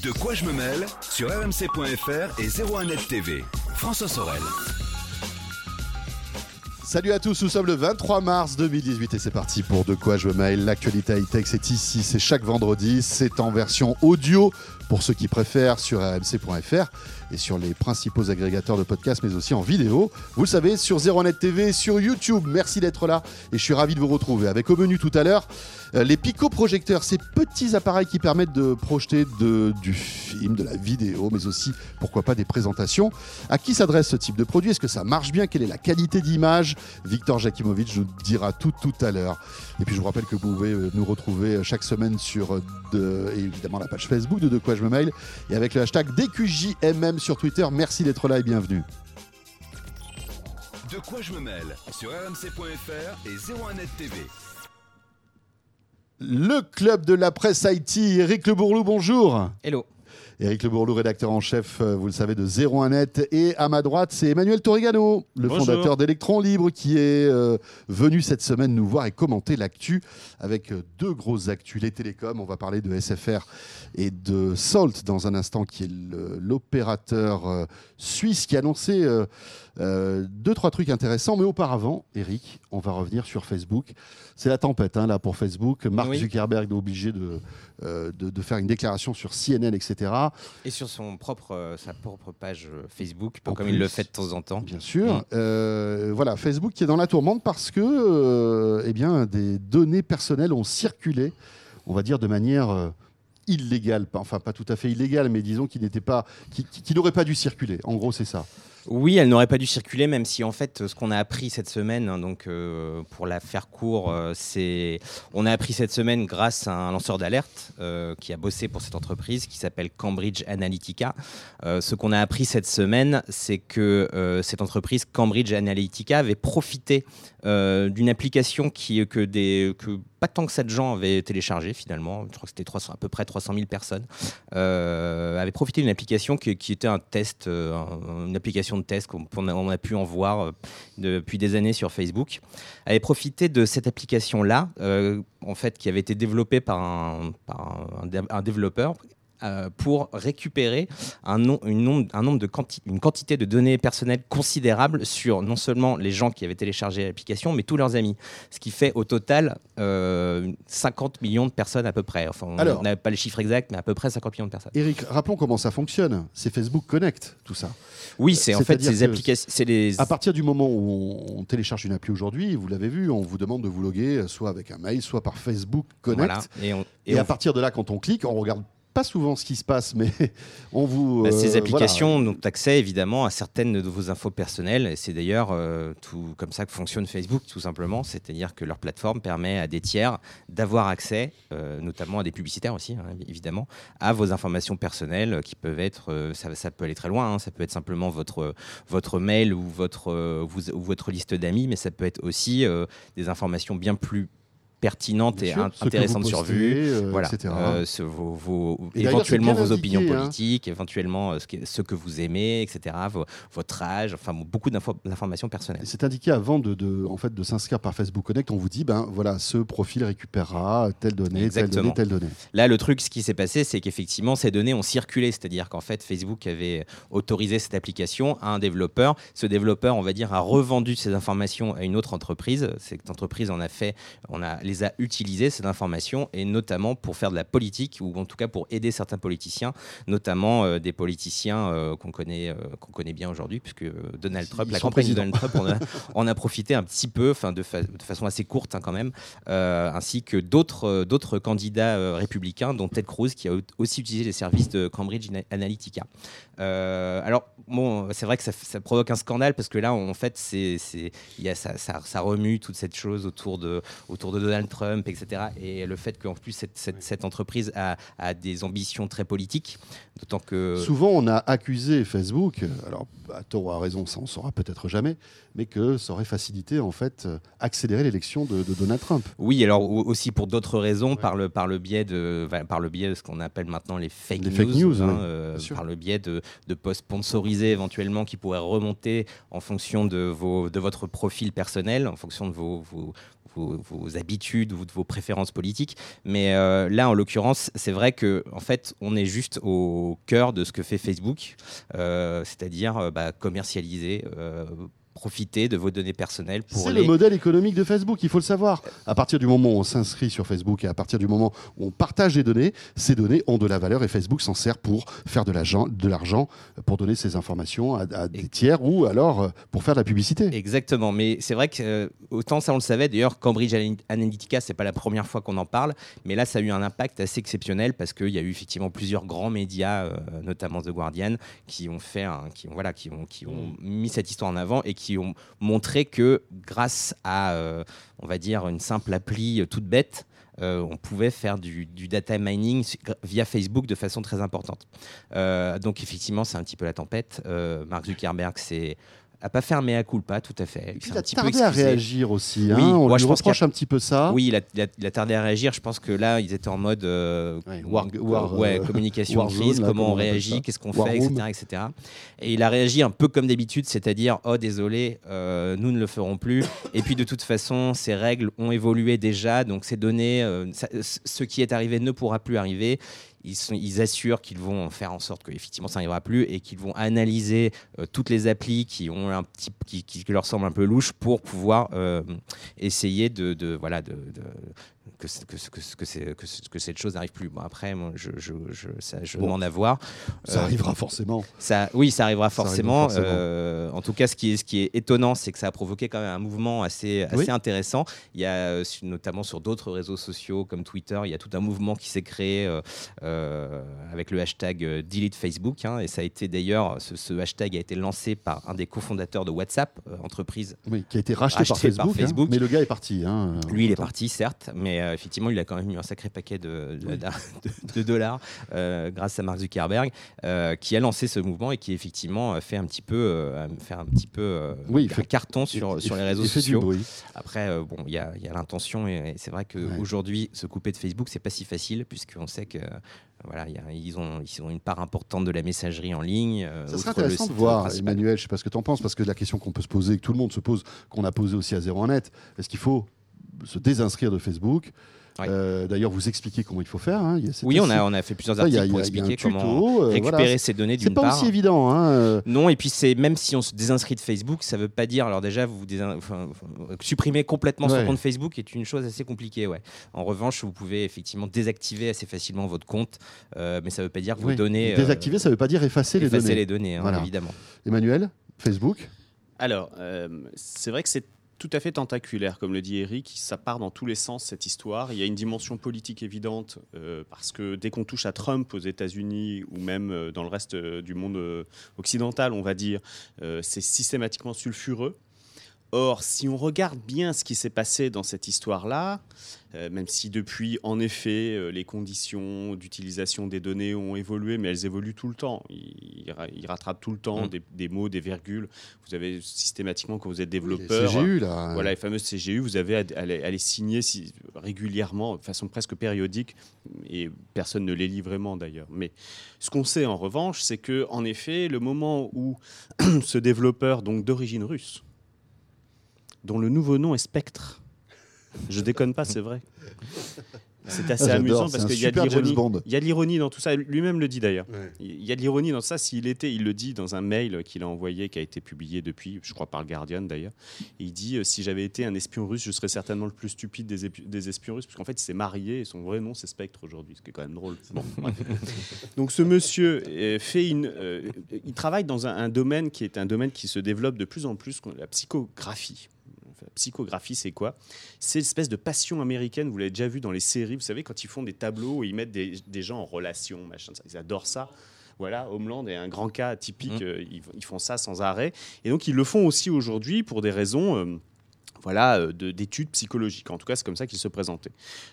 De quoi je me mêle sur rmc.fr et 01net TV. François Sorel. Salut à tous, nous sommes le 23 mars 2018 et c'est parti pour De quoi je me mêle. L'actualité high-tech, c'est ici, c'est chaque vendredi, c'est en version audio pour ceux qui préfèrent sur rmc.fr et sur les principaux agrégateurs de podcasts, mais aussi en vidéo. Vous le savez, sur 01net TV, sur YouTube. Merci d'être là et je suis ravi de vous retrouver. Avec au menu tout à l'heure, euh, les pico-projecteurs, ces petits appareils qui permettent de projeter du film, de la vidéo, mais aussi, pourquoi pas, des présentations. À qui s'adresse ce type de produit? Est-ce que ça marche bien? Quelle est la qualité d'image? Victor Jakimovic nous dira tout tout à l'heure. Et puis je vous rappelle que vous pouvez euh, nous retrouver euh, chaque semaine sur de, évidemment la page Facebook de De quoi je me mail et avec le hashtag DQJMM sur Twitter. Merci d'être là et bienvenue. De quoi je me mêle sur rmc.fr et 01net TV. Le club de la presse IT, Eric Le Bourlou, bonjour. Hello. Éric Le Bourlou, rédacteur en chef, euh, vous le savez, de 01net. Et à ma droite, c'est Emmanuel Torrigano, le Bonjour. fondateur d'Electron Libre, qui est euh, venu cette semaine nous voir et commenter l'actu avec euh, deux grosses actus. Les télécoms, on va parler de SFR et de Salt dans un instant, qui est l'opérateur suisse qui a annoncé euh, euh, deux, trois trucs intéressants. Mais auparavant, Eric, on va revenir sur Facebook. C'est la tempête hein, là pour Facebook. Mark Oui. Zuckerberg est obligé de, euh, de, de faire une déclaration sur CNN, etc. Et sur son propre, euh, sa propre page euh, Facebook, En comme il le fait de temps en temps. Bien sûr. Mm. Voilà, Facebook qui est dans la tourmente parce que eh bien, des données personnelles ont circulé, on va dire de manière illégale, Pas- enfin pas tout à fait illégale, mais disons qui n'était pas, n'aurait pas dû circuler. En gros, c'est ça. Oui, elle n'aurait pas dû circuler, même si en fait, ce qu'on a appris cette semaine, hein, donc euh, pour la faire court, euh, c'est, on a appris cette semaine grâce à un lanceur d'alerte euh, qui a bossé pour cette entreprise, qui s'appelle Cambridge Analytica. Ce qu'on a appris cette semaine, c'est que cette entreprise Cambridge Analytica avait profité d'une application qui que des que pas tant que ça de gens avaient téléchargé finalement. Je crois que c'était 300 à peu près 300 000 personnes avait profité d'une application qui, qui était un test, un- une application de test qu'on on a, pu en voir euh, depuis des années sur Facebook. Avait profité de cette application-là, euh, en fait, qui avait été développée par un développeur. Euh, pour récupérer un, nom- une, nombre, un nombre de quanti- une quantité de données personnelles considérable sur non seulement les gens qui avaient téléchargé l'application, mais tous leurs amis. Ce qui fait au total euh, 50 millions de personnes à peu près. Enfin, on Alors- n'a pas les chiffres exacts, mais à peu près 50 millions de personnes. Eric, rappelons comment ça fonctionne. C'est Facebook Connect, tout ça. Oui, c'est en fait ces applications, les. À partir du moment où on, on télécharge une appli aujourd'hui, vous l'avez vu, on vous demande de vous loguer euh, soit avec un mail, soit par Facebook Connect. Voilà. Et, on- Et, et à on- partir de là, quand on clique, on regarde pas souvent ce qui se passe, mais on vous. bah, euh, ces voilà. applications ont accès évidemment à certaines de vos infos personnelles. Et c'est d'ailleurs euh, tout comme ça que fonctionne Facebook, tout simplement. C'est-à-dire que leur plateforme permet à des tiers d'avoir accès, euh, notamment à des publicitaires aussi, hein, évidemment, à vos informations personnelles qui peuvent être. euh, ça, ça peut aller très loin. hein. ça peut être simplement votre, votre mail ou votre, euh, vous- ou votre liste d'amis, mais ça peut être aussi euh, des informations bien plus pertinentes Bien et sûr, in- intéressantes sur postez, vue. euh, voilà. Euh, ce- vos, vos- Et d'ailleurs, éventuellement vos opinions hein. politiques, éventuellement euh, ce, que, ce que vous aimez, etc., vo- votre âge, enfin beaucoup d'info- d'informations personnelles. C'est indiqué avant de, de- en fait, de s'inscrire par Facebook Connect. On vous dit, ben voilà, ce profil récupérera telle donnée, telle donnée, telle donnée. Là, le truc, ce qui s'est passé, c'est qu'effectivement, ces données ont circulé, c'est-à-dire qu'en fait, Facebook avait autorisé cette application à un développeur. Ce développeur, on va dire, a revendu ces informations à une autre entreprise. Cette entreprise en a fait, on a, les a utilisées ces informations et notamment pour faire de la politique ou en tout cas pour aider certains politiciens, notamment euh, des politiciens euh, qu'on connaît, euh, qu'on connaît bien aujourd'hui, puisque Donald Trump, Ils la campagne de. Donald Trump, on a, on a profité un petit peu, enfin de, fa- de façon assez courte hein, quand même, ainsi que d'autres d'autres candidats républicains, dont Ted Cruz, qui a au- aussi utilisé les services de Cambridge Ana- Analytica. Alors, bon, c'est vrai que ça, provoque un scandale parce que là, en fait, c'est, ça, ça, ça remue toute cette chose autour de, autour de Donald Trump, etc. Et le fait qu'en plus, cette, cette, cette entreprise a, a des ambitions très politiques, d'autant que. Souvent, on a accusé Facebook, euh, alors à tort ou à raison, ça on saura peut-être jamais, mais que ça aurait facilité, en fait, euh, accélérer l'élection de, de Donald Trump. Oui, alors au- aussi pour d'autres raisons, par, le, par, le biais de, par le biais de ce qu'on appelle maintenant les fake Les news, fake news, hein, ouais, euh, par le biais de, de posts sponsorisés éventuellement qui pourraient remonter en fonction de, vos, de votre profil personnel, en fonction de vos, vos, vos, habitudes ou de vos préférences politiques. Mais euh, là, en l'occurrence, c'est vrai que en fait, on est juste au cœur de ce que fait Facebook, euh, c'est-à-dire euh, bah, commercialiser. Profiter de vos données personnelles pour C'est les le modèle économique de Facebook, il faut le savoir. À partir du moment où on s'inscrit sur Facebook et à partir du moment où on partage des données, ces données ont de la valeur et Facebook s'en sert pour faire de l'argent, pour donner ces informations à, à des tiers ou alors euh, pour faire de la publicité. Exactement, mais c'est vrai que euh, autant ça on le savait. D'ailleurs, Cambridge Analytica, c'est pas la première fois qu'on en parle, mais là ça a eu un impact assez exceptionnel parce qu'il y a eu effectivement plusieurs grands médias, euh, notamment The Guardian, qui ont fait, un- qui voilà, qui ont qui ont mis cette histoire en avant et qui ont montré que grâce à, euh, on va dire, une simple appli toute bête. euh, on pouvait faire du, data mining via Facebook de façon très importante. Euh, donc effectivement, c'est un petit peu la tempête. Mark Zuckerberg c'est a pas fait un mea culpa, tout à fait. Et puis s'est il a tardé à réagir aussi. hein. Oui, on moi, lui je reproche un petit peu ça. Oui, il a, il a- il a tardé à réagir. Je pense que là, ils étaient en mode euh, Ouais, war- war- ouais, euh, communication crise, là, comment on on réagit, qu'est-ce qu'on fait, etc., etc. Et il a réagi un peu comme d'habitude, c'est-à-dire oh désolé, euh, nous ne le ferons plus. Et puis de toute façon, ces règles ont évolué déjà, donc ces données, ça- ce qui est arrivé ne pourra plus arriver. Ils, assurent qu'ils vont faire en sorte que effectivement ça n'arrivera plus et qu'ils vont analyser euh, toutes les applis qui ont un petit qui, leur semblent un peu louches pour pouvoir euh, essayer de, voilà de- que, cette chose n'arrive plus. Bon, après, moi, je, je, je, ça, je Bon. demande à voir. Ça Euh, arrivera forcément. ça, oui, ça arrivera Ça arrivera forcément. Euh, en tout cas, ce qui est, ce qui est étonnant, c'est que ça a provoqué quand même un mouvement assez, assez Oui. intéressant. Il y a euh, notamment sur d'autres réseaux sociaux comme Twitter, il y a tout un mouvement qui s'est créé euh, avec le hashtag Delete Facebook. hein, et ça a été d'ailleurs, ce, ce hashtag a été lancé par un des cofondateurs de WhatsApp, entreprise. Oui, qui a été racheté, Racheté par Facebook. par hein. Facebook. mais le gars est parti. hein, Lui, il est parti, certes, mais euh, effectivement, il a quand même eu un sacré paquet de, de- de- de dollars euh, grâce à Mark Zuckerberg, euh, qui a lancé ce mouvement et qui effectivement fait un petit peu, fait un petit peu Oui, il un fait- carton sur, Il- sur il- les réseaux il fait du sociaux. bruit. Après, bon, il y a, l'intention et, et c'est vrai Ouais. qu'aujourd'hui, se couper de Facebook, c'est pas si facile puisqu'on sait que voilà, il y a- ils, ont, ils ont une part importante de la messagerie en ligne. euh, Ça serait intéressant de voir, principal. Emmanuel, je ne sais pas ce que tu en penses, parce que la question qu'on peut se poser, que tout le monde se pose, qu'on a posée aussi à 01net, est-ce qu'il faut se désinscrire de Facebook Ouais. Euh, D'ailleurs, vous expliquez comment il faut faire. hein. Il y a- c'est Oui, on a, on a fait plusieurs ça, il y articles a- pour a expliquer tuto, comment euh, récupérer voilà. ces données C'est d'une pas part. aussi évident. hein, euh. Non, et puis c'est même si on se désinscrit de Facebook, ça veut pas dire. Alors déjà, vous désin- enfin, enfin, supprimer complètement Ouais. son compte Facebook est une chose assez compliquée. Ouais. En revanche, vous pouvez effectivement désactiver assez facilement votre compte, euh, mais ça veut pas dire que Oui. vos données. euh, Désactiver, ça ne veut pas dire effacer, les effacer données. les données, hein, Voilà. évidemment. Emmanuel, Facebook? Alors, euh, c'est vrai que c'est tout à fait tentaculaire, comme le dit Eric. Ça part dans tous les sens, cette histoire. Il y a une dimension politique évidente, euh, parce que dès qu'on touche à Trump aux États-Unis, ou même euh, dans le reste euh, du monde occidental, on va dire, c'est systématiquement sulfureux. Or, si on regarde bien ce qui s'est passé dans cette histoire-là, euh, même si depuis, en effet, euh, les conditions d'utilisation des données ont évolué, mais elles évoluent tout le temps. Ils, ils ra- ils rattrapent tout le temps Mm. des, des mots, des virgules. Vous avez systématiquement, quand vous êtes Les développeur, CGU, là. voilà, les fameuses CGU, vous avez à, à les, à les signer si- régulièrement, de façon presque périodique, et personne ne les lit vraiment d'ailleurs. Mais ce qu'on sait en revanche, c'est que en effet, le moment où ce développeur, donc d'origine russe, dont le nouveau nom est Spectre, je déconne pas, c'est vrai. C'est assez Ah, amusant parce qu'il y a de l'ironie. Il y a de l'ironie dans tout ça. Lui-même le dit d'ailleurs. Il y a de l'ironie dans ça. S'il était, il le dit dans un mail qu'il a envoyé, qui a été publié depuis, je crois par le Guardian d'ailleurs. Il dit euh, si j'avais été un espion russe, je serais certainement le plus stupide des, espions russes, parce qu'en fait, il s'est marié et son vrai nom c'est Spectre aujourd'hui, ce qui est quand même drôle. Bon. Donc ce monsieur euh, fait une, euh, il travaille dans un, un domaine qui est un domaine qui se développe de plus en plus, la psychographie. Psychographie, c'est quoi? C'est l'espèce de passion américaine, vous l'avez déjà vu dans les séries, vous savez, quand ils font des tableaux où ils mettent des, des gens en relation, machin, ils adorent ça. Voilà, Homeland est un grand cas typique, Mhm. euh, ils, ils font ça sans arrêt. Et donc ils le font aussi aujourd'hui pour des raisons... euh, voilà, euh, de- d'études psychologiques. En tout cas, c'est comme ça qu'il se présentait.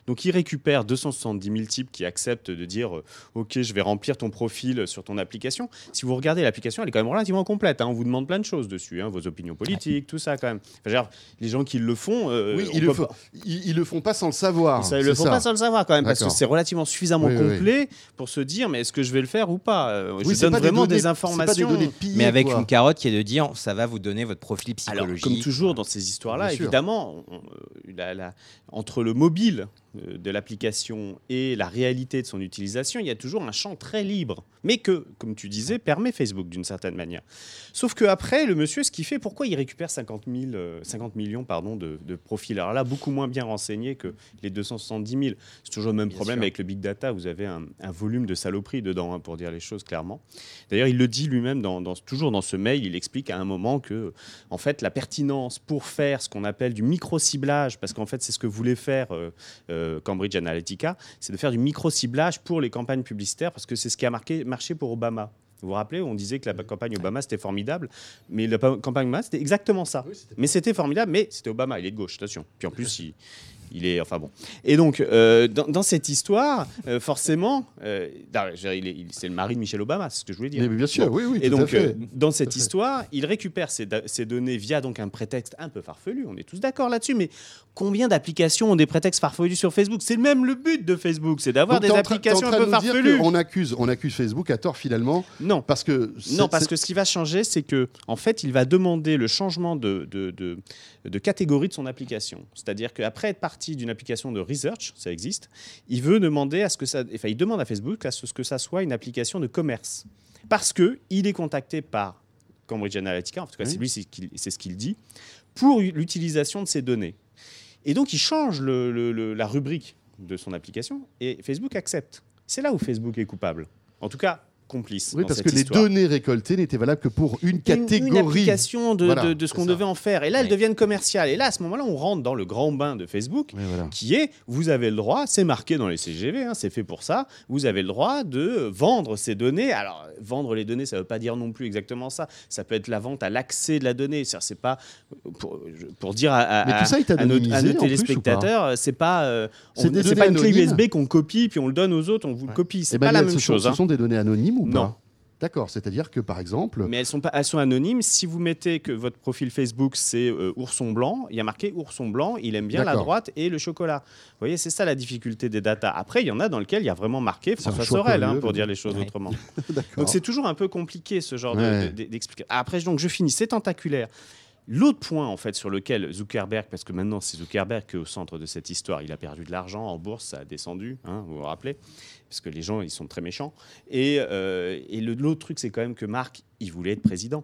Donc, il récupère 270 000 types qui acceptent de dire euh, Ok, je vais remplir ton profil sur ton application. Si vous regardez l'application, elle est quand même relativement complète. hein. On vous demande plein de choses dessus, hein, vos opinions politiques, tout ça quand même. Enfin, les gens qui le font, euh, Oui, ils le, font, pas- ils, ils le font pas sans le savoir. ça, ils le font ça. pas sans le savoir quand même, parce que c'est relativement suffisamment Oui, oui, oui. complet pour se dire mais est-ce que je vais le faire ou pas? Euh, Oui, Je c'est donne pas vraiment données- des, c'est pas informations. des données pillées, Mais avec quoi. une carotte qui est de dire ça va vous donner votre profil Alors, psychologique. comme toujours dans ces histoires-là, Évidemment, euh, entre le mobile de l'application et la réalité de son utilisation, il y a toujours un champ très libre, mais que, comme tu disais, permet Facebook d'une certaine manière. Sauf qu'après, le monsieur, ce qu'il fait, pourquoi il récupère 50, 000, 50 millions pardon, de, profils? Alors là, beaucoup moins bien renseignés que les 270 000. C'est toujours le même problème avec le big data, vous avez un, volume de saloperie dedans, hein, pour dire les choses clairement. D'ailleurs, il le dit lui-même, dans, toujours dans ce mail, il explique à un moment que, en fait, la pertinence pour faire ce qu'on appelle du micro-ciblage, parce qu'en fait, c'est ce que voulait faire... Euh, euh, Cambridge Analytica, c'est de faire du micro-ciblage pour les campagnes publicitaires, parce que c'est ce qui a marqué, marché pour Obama. Vous vous rappelez, on disait que la campagne Obama c'était formidable, mais la campagne Obama c'était exactement ça. mais c'était formidable, mais c'était Obama, il est de gauche, attention. Puis en plus, il, il est, enfin bon. Et donc, euh, dans, cette histoire, euh, forcément, euh, c'est le mari de Michelle Obama, c'est ce que je voulais dire. Mais bien sûr, oui, oui. Et donc, dans cette histoire, il récupère ces, ces, données via donc un prétexte un peu farfelu. On est tous d'accord là-dessus, mais combien d'applications ont des prétextes farfelus sur Facebook? C'est même le but de Facebook, c'est d'avoir des applications un peu farfelues. On accuse, on accuse Facebook à tort finalement. Non, parce que non, parce que ce qui va changer, c'est que en fait, il va demander le changement de, de, de, de catégorie de son application. C'est-à-dire qu'après être parti d'une application de research, ça existe, il veut demander à ce que ça, enfin, il demande à Facebook à ce que ça soit une application de commerce, parce que il est contacté par Cambridge Analytica, en tout cas c'est lui, c'est ce qu'il dit, pour l'utilisation de ces données. Et donc il change la rubrique de son application et Facebook accepte. C'est là où Facebook est coupable. En tout cas, complice. Oui, parce que les données récoltées n'étaient valables que pour une catégorie. Une, application de, de, ce qu'on devait en faire. Et là, elles deviennent commerciales. Et là, à ce moment-là, on rentre dans le grand bain de Facebook, qui est vous avez le droit, c'est marqué dans les CGV, hein, c'est fait pour ça, vous avez le droit de vendre ces données. Alors, vendre les données, ça ne veut pas dire non plus exactement ça. Ça peut être la vente à l'accès de la donnée. C'est pas pour, pour dire à, à, ça, à nos, téléspectateurs, c'est pas, euh, c'est pas une clé USB qu'on copie puis on le donne aux autres, on vous le copie. C'est eh ben, pas la même chose. Ce hein. sont des données anonymes non. D'accord, c'est-à-dire que par exemple. Mais elles sont, pas, elles sont anonymes. Si vous mettez que votre profil Facebook c'est euh, ourson blanc, il y a marqué ourson blanc, il aime bien la droite et le chocolat. Vous voyez, c'est ça la difficulté des datas. Après, il y en a dans lequel il y a vraiment marqué François Sorel, hein, pour dire les choses autrement. donc c'est toujours un peu compliqué ce genre d'explication. Après, donc je finis, c'est tentaculaire. L'autre point, en fait, sur lequel Zuckerberg, parce que maintenant c'est Zuckerberg qui est au centre de cette histoire, il a perdu de l'argent en bourse, ça a descendu, hein, vous vous rappelez, parce que les gens, ils sont très méchants. Et, euh, et l'autre truc, c'est quand même que Marc, il voulait être président.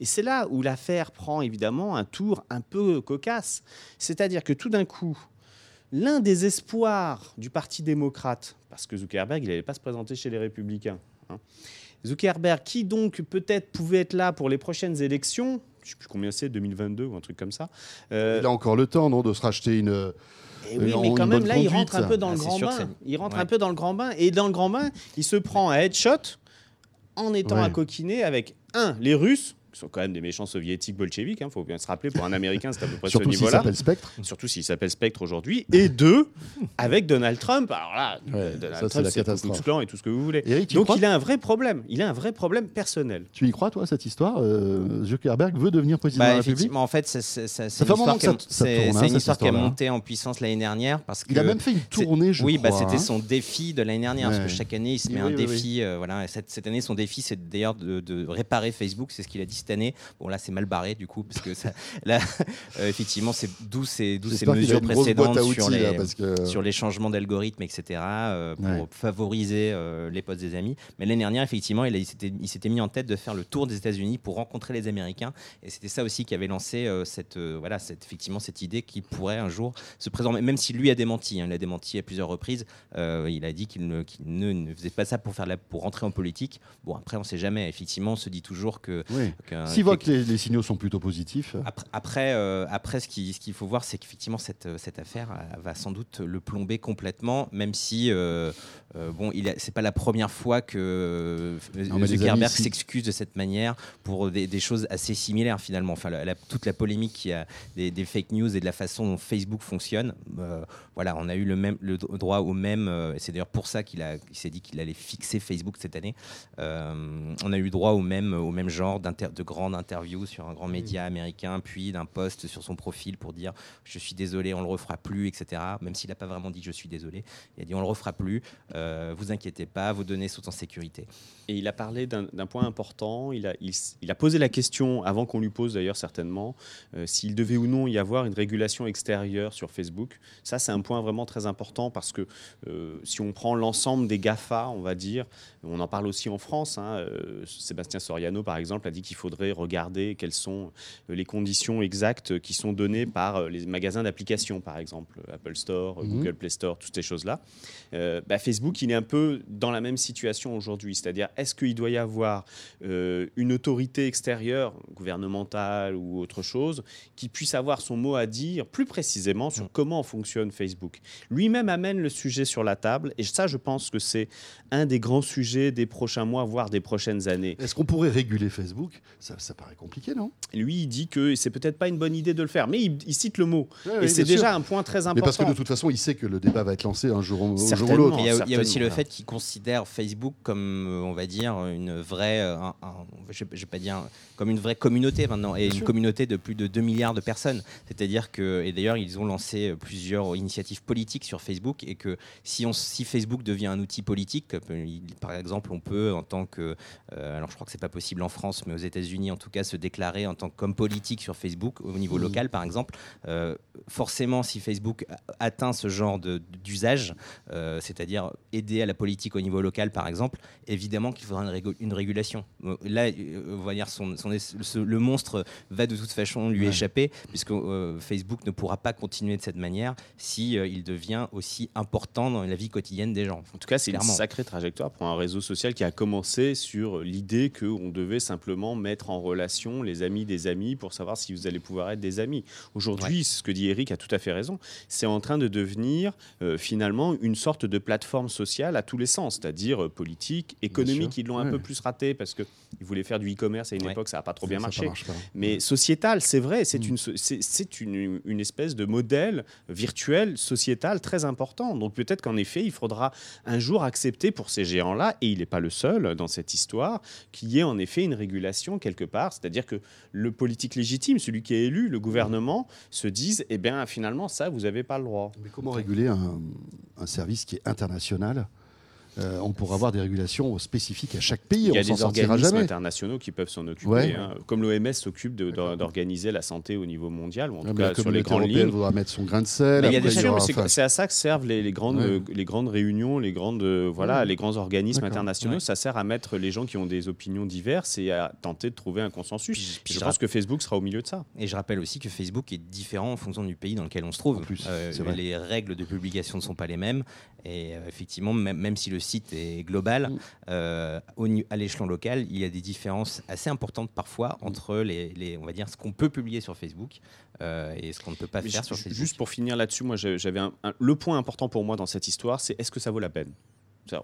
Et c'est là où l'affaire prend évidemment un tour un peu cocasse. C'est-à-dire que tout d'un coup, l'un des espoirs du Parti démocrate, parce que Zuckerberg, il n'allait pas se présenter chez les républicains, hein, Zuckerberg, qui donc peut-être pouvait être là pour les prochaines élections, je ne sais plus combien c'est, 2022 ou un truc comme ça. Euh, il a encore le temps, non, de se racheter une. Et oui, mais quand même, là, il rentre un peu dans le ah, grand bain. Il rentre un peu dans le grand bain. Et dans le grand bain, il se prend un headshot en étant à coquiner avec, un, les Russes, sont quand même des méchants soviétiques bolcheviques, il hein, faut bien se rappeler, pour un Américain, c'est à peu près ce niveau-là. Surtout s'il s'appelle Spectre. Surtout s'il s'appelle Spectre aujourd'hui. Et deux, avec Donald Trump. Alors là, Donald Trump, c'est tout clan et tout ce que vous voulez. Donc il a un vrai problème. Il a un vrai problème personnel. Tu y crois, toi, cette histoire euh, Zuckerberg veut devenir président bah, de la République En fait, c'est une histoire qui a monté en puissance l'année dernière. Parce il a même fait une tournée, je oui, crois. Oui, bah, c'était hein. son défi de l'année dernière. Parce que chaque année, il se met un défi. Euh, voilà, cette année, son défi, c'est d'ailleurs de réparer Facebook. C'est ce qu'il a dit année. Bon, là, c'est mal barré du coup, parce que ça, là, euh, effectivement, c'est d'où ces, ces mesures précédentes sur, les, sur les changements d'algorithmes, etc., euh, pour favoriser euh, les postes des amis. Mais l'année dernière, effectivement, il, il s'était mis en tête de faire le tour des États-Unis pour rencontrer les Américains, et c'était ça aussi qui avait lancé cette, voilà, cette, effectivement, cette idée qu'il pourrait un jour se présenter, même si lui a démenti, hein, il a démenti à plusieurs reprises, il a dit qu'il ne, ne, ne, faisait pas ça pour, faire la, pour rentrer en politique. Bon, après, on ne sait jamais. Effectivement, on se dit toujours que. Oui. Si votre les, signaux sont plutôt positifs. Après, euh, après, ce qu'il ce qu'il faut voir, c'est qu'effectivement, cette, cette affaire euh, va sans doute le plomber complètement, même si, euh, bon, il c'est pas la première fois que Zuckerberg s'excuse de cette manière pour des, choses assez similaires, finalement. Enfin, toute la polémique qui a des, fake news et de la façon dont Facebook fonctionne, voilà, on a eu le, même, le droit au même, c'est d'ailleurs pour ça qu'il s'est dit qu'il allait fixer Facebook cette année. on a eu droit au même, au même genre de grandes interview sur un grand média américain, puis d'un post sur son profil pour dire je suis désolé, on le refera plus, etc. Même s'il n'a pas vraiment dit je suis désolé, il a dit on le refera plus. Euh, vous inquiétez pas, vos données sont en sécurité. Et il a parlé d'un point important. Il a, il, a, posé la question, avant qu'on lui pose d'ailleurs certainement, s'il devait ou non y avoir une régulation extérieure sur Facebook. Ça, c'est un point vraiment très important parce que si on prend l'ensemble des GAFA, on va dire, on en parle aussi en France. Hein, Sébastien Soriano, par exemple, a dit qu'il faudrait regarder quelles sont les conditions exactes qui sont données par les magasins d'applications, par exemple, Apple Store, mhm. Google Play Store, toutes ces choses-là. Euh, bah, Facebook, il est un peu dans la même situation aujourd'hui. C'est-à-dire, est-ce qu'il doit y avoir euh, une autorité extérieure, gouvernementale ou autre chose, qui puisse avoir son mot à dire plus précisément sur mm. comment fonctionne Facebook? Lui-même amène le sujet sur la table, et ça, je pense que c'est un des grands sujets des prochains mois, voire des prochaines années. Est-ce qu'on pourrait réguler Facebook? Ça, paraît compliqué, non? Lui, il dit que c'est peut-être pas une bonne idée de le faire, mais il, cite le mot. et c'est déjà un point très important. Mais parce que de toute façon, il sait que le débat va être lancé un jour, ou l'autre. Il, y a aussi le fait qu'il considère Facebook comme, euh, on va dire, une vraie, euh, je, vais pas dire, comme une vraie communauté maintenant, et une communauté de plus de 2 milliards de personnes. C'est-à-dire que, et d'ailleurs, ils ont lancé plusieurs initiatives politiques sur Facebook, et que si, on, si Facebook devient un outil politique, par exemple, on peut, en tant que, euh, alors je crois que c'est pas possible en France, mais aux États-Unis en tout cas, se déclarer en tant qu'homme politique sur Facebook au niveau local, par exemple. forcément, si Facebook atteint ce genre d'usage, euh, c'est-à-dire aider à la politique au niveau local, par exemple, évidemment qu'il faudra une, régulation. Euh, là, euh, on va dire son, le monstre va de toute façon lui échapper, puisque Facebook ne pourra pas continuer de cette manière si il devient aussi important dans la vie quotidienne des gens. En tout cas, c'est une sacrée trajectoire pour un réseau social qui a commencé sur l'idée qu'on devait simplement mettre en relation les amis des amis pour savoir si vous allez pouvoir être des amis. Aujourd'hui, ce que dit Eric a tout à fait raison, c'est en train de devenir finalement une sorte de plateforme sociale à tous les sens, c'est-à-dire euh, politique, économique. Ils l'ont un peu plus raté parce qu'ils voulaient faire du e-commerce à une époque, ça n'a pas trop bien marché. Mais sociétal, c'est vrai, c'est mm. une, une, une, espèce de modèle virtuel, sociétal très important. Donc peut-être qu'en effet, il faudra un jour accepter pour ces géants-là, et il n'est pas le seul dans cette histoire, qu'il y ait en effet une régulation quelque part, c'est-à-dire que le politique légitime, celui qui est élu, le gouvernement, se dise, eh bien finalement, ça, vous n'avez pas le droit. Mais comment réguler un, un service qui est international nationale euh, on pourra avoir des régulations spécifiques à chaque pays. Il y a des organismes internationaux qui peuvent s'en occuper, hein. comme l'OMS s'occupe d'organiser la santé au niveau mondial, ou en tout cas sur les grandes lignes. voudra mettre son grain de sel. C'est à ça que servent les, grandes, les grandes réunions, les, grandes, voilà, les grands organismes internationaux. Ça sert à mettre les gens qui ont des opinions diverses et à tenter de trouver un consensus. je, pense que Facebook sera au milieu de ça. Et je rappelle aussi que Facebook est différent en fonction du pays dans lequel on se trouve. Plus, euh, les règles de publication ne sont pas les mêmes. Et euh, effectivement, même, même si le site est global, mm. euh, à l'échelon local, il y a des différences assez importantes parfois mm. entre les, on va dire, ce qu'on peut publier sur Facebook euh, et ce qu'on ne peut pas faire sur Facebook. Juste pour finir là-dessus, moi j'avais le point important pour moi dans cette histoire, c'est est-ce que ça vaut la peine?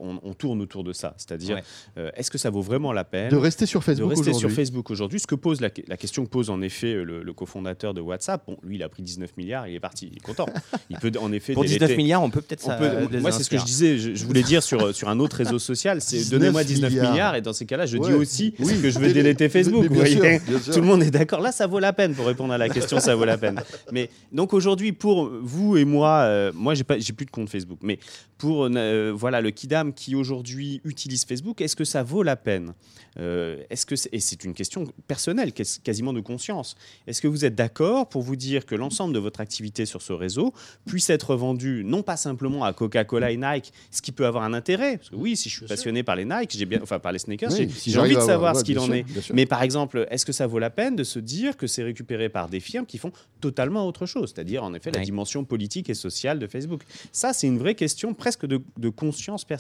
On, tourne autour de ça. C'est-à-dire, euh, est-ce que ça vaut vraiment la peine de rester sur Facebook de rester sur Facebook aujourd'hui? Ce que pose la, question que pose en effet le, cofondateur de WhatsApp. Bon, lui, il a pris 19 milliards, il est parti, il est content. Il peut en effet pour 19 milliards, on peut peut-être ça. moi, c'est ce que je disais. Je, voulais dire sur sur un autre réseau social, c'est donnez-moi 19 milliards. et dans ces cas-là, je dis aussi que je veux déléter Facebook. vous voyez Tout le monde est d'accord. Là, ça vaut la peine pour répondre à la question. ça vaut la peine. Mais donc aujourd'hui, pour vous et moi, euh, moi, j'ai pas, j'ai plus de compte Facebook. Mais pour euh, voilà le Kidam qui aujourd'hui utilise Facebook, est-ce que ça vaut la peine? Euh, Est-ce que et c'est une question personnelle, quasiment de conscience. Est-ce que vous êtes d'accord pour vous dire que l'ensemble de votre activité sur ce réseau puisse être vendue non pas simplement à Coca-Cola et Nike, ce qui peut avoir un intérêt? Parce que oui, si je suis passionné par les Nike, j'ai bien, enfin par les sneakers, j'ai envie de savoir ce qu'il en est. Mais par exemple, est-ce que ça vaut la peine de se dire que c'est récupéré par des firmes qui font totalement autre chose, c'est-à-dire en effet la dimension politique et sociale de Facebook? Ça, c'est une vraie question presque de, de conscience personnelle.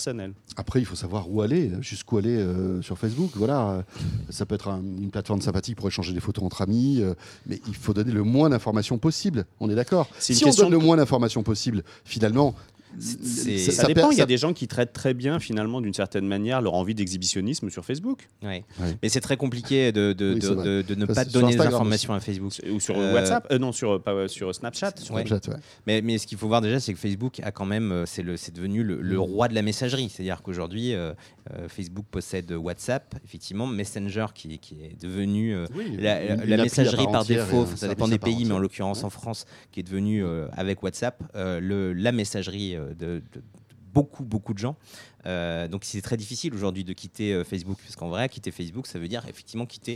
Après, il faut savoir où aller, jusqu'où aller euh, sur Facebook. Voilà, ça peut être une plateforme sympathique pour échanger des photos entre amis, euh, mais il faut donner le moins d'informations possible. On est d'accord. Si on donne le moins d'informations possible, finalement, ça, dépend. Il y a des gens qui traitent très bien, finalement, d'une certaine manière, leur envie d'exhibitionnisme sur Facebook. Oui. Mais c'est très compliqué de, de, de, ne pas donner des informations à Facebook. Ou sur euh, WhatsApp euh, Non, sur, pas, sur Snapchat. mais, mais, ce qu'il faut voir déjà, c'est que Facebook a quand même, euh, c'est devenu le, le, roi de la messagerie. C'est-à-dire qu'aujourd'hui, Facebook possède WhatsApp, effectivement, Messenger qui, qui est devenu la, messagerie par défaut. Ça dépend des pays, mais en l'occurrence en France, qui est devenu avec WhatsApp le, la messagerie de, beaucoup, beaucoup de gens. Euh, donc c'est très difficile aujourd'hui de quitter euh, Facebook, parce qu'en vrai, quitter Facebook, ça veut dire effectivement quitter,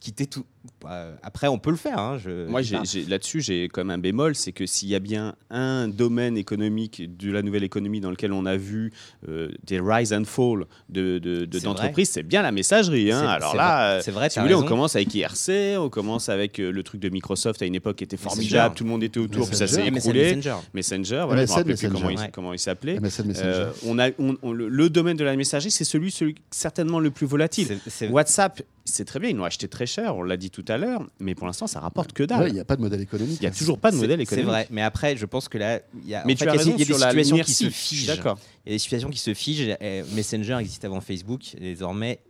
quitter tout. Euh, après, on peut le faire. hein, je- Moi, là-dessus, j'ai comme un bémol, c'est que s'il y a bien un domaine économique de la nouvelle économie dans lequel on a vu euh, des rise and fall de, de- de- C'est d'entreprises, c'est bien la messagerie. hein. C'est- Alors là, vrai- c'est vrai, si vous voulez, on commence avec IRC, on commence avec euh, le truc de Microsoft à une époque qui était Messenger. formidable, tout le monde était autour, puis ça s'est MSN écroulé. Messenger. Messenger, voilà, je MSN, me rappelle plus Messenger. comment il, Ouais. comment il s'appelait. Euh, on a, on- on- le, le domaine de la messagerie, c'est celui, celui certainement le plus volatile. C'est- c'est- WhatsApp, c'est très bien, ils l'ont acheté très cher, on l'a dit tout à l'heure, mais pour l'instant, ça rapporte que dalle. Ouais, Il n'y a pas de modèle économique. Il n'y a hein. toujours pas de c'est- modèle C'est économique. vrai, mais après, je pense que là, il y a, Mais en tu fait, as il y a- raison il y a des situations qui se figent. D'accord. Il y a des situations qui se figent. et Messenger existe avant Facebook. et désormais,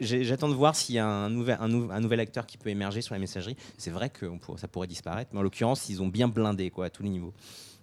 j'attends de voir s'il y a un nouvel, un, nou- un nouvel acteur qui peut émerger sur la messagerie. C'est vrai que on pour- ça pourrait disparaître, mais en l'occurrence, ils ont bien blindé quoi, à tous les niveaux.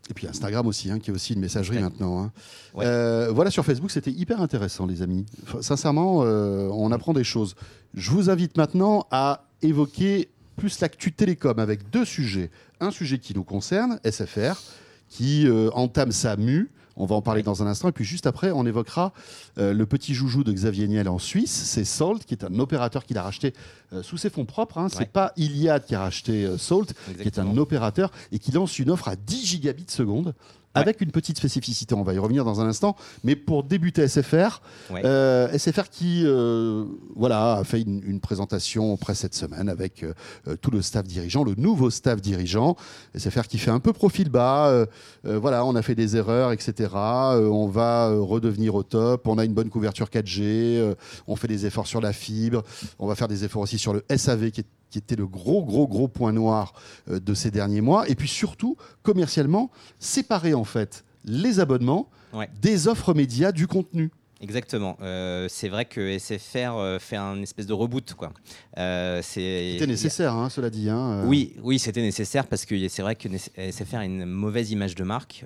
Et puis Instagram aussi, hein, qui est aussi une messagerie Ouais. maintenant. hein. Ouais. Euh, voilà, sur Facebook, c'était hyper intéressant, les amis. Sincèrement, euh, on apprend des choses. Je vous invite maintenant à évoquer plus l'actu télécom avec deux sujets. Un sujet qui nous concerne, SFR, qui euh, entame sa mue. On va en parler dans un instant. Et puis juste après, on évoquera euh, le petit joujou de Xavier Niel en Suisse. C'est Salt, qui est un opérateur qu'il a racheté euh, sous ses fonds propres. Hein. C'est Ouais. pas Iliad qui a racheté euh, Salt, qui est un opérateur et qui lance une offre à 10 gigabits seconde. Avec une petite spécificité, on va y revenir dans un instant. Mais pour débuter SFR, Ouais. euh, SFR qui euh, voilà, a fait une, une présentation près cette semaine avec euh, tout le staff dirigeant, le nouveau staff dirigeant. SFR qui fait un peu profil bas. voilà, on a fait des erreurs, etc. On va redevenir au top. On a une bonne couverture 4G. euh, on fait des efforts sur la fibre. On va faire des efforts aussi sur le SAV qui, est- qui était le gros, gros, gros point noir euh, de ces derniers mois. Et puis surtout, commercialement, séparer en fait les abonnements Ouais. des offres médias du contenu. Exactement. Euh, c'est vrai que SFR euh, fait un espèce de reboot, quoi. Euh, C'était nécessaire, hein, cela dit. hein, euh. Oui, oui, c'était nécessaire parce que c'est vrai que SFR a une mauvaise image de marque,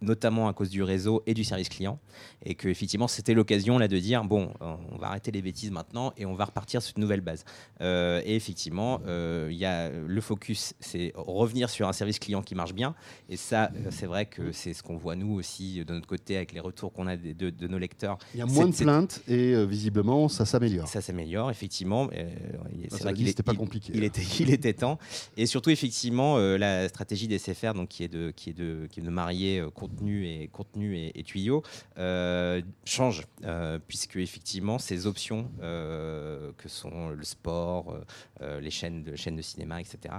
notamment à cause du réseau et du service client, et que effectivement c'était l'occasion là de dire bon, euh, on va arrêter les bêtises maintenant et on va repartir sur une nouvelle base. Euh, et effectivement, euh, il y a le focus, c'est revenir sur un service client qui marche bien, et ça, c'est vrai que c'est ce qu'on voit nous aussi de notre côté avec les retours qu'on a de, de- de nos lecteurs. Il y a moins de plaintes et euh, visiblement ça s'améliore. Ça s'améliore effectivement. Ça, c'est vrai qu'il pas il- compliqué. il était, il était temps. Et surtout, effectivement, la stratégie des SFR, donc, qui, est de, qui, est de, qui est de marier contenu, et, contenu et, et tuyau, euh, change. euh, puisque, effectivement, ces options euh, que sont le sport, les chaînes de, chaînes de cinéma, etc.,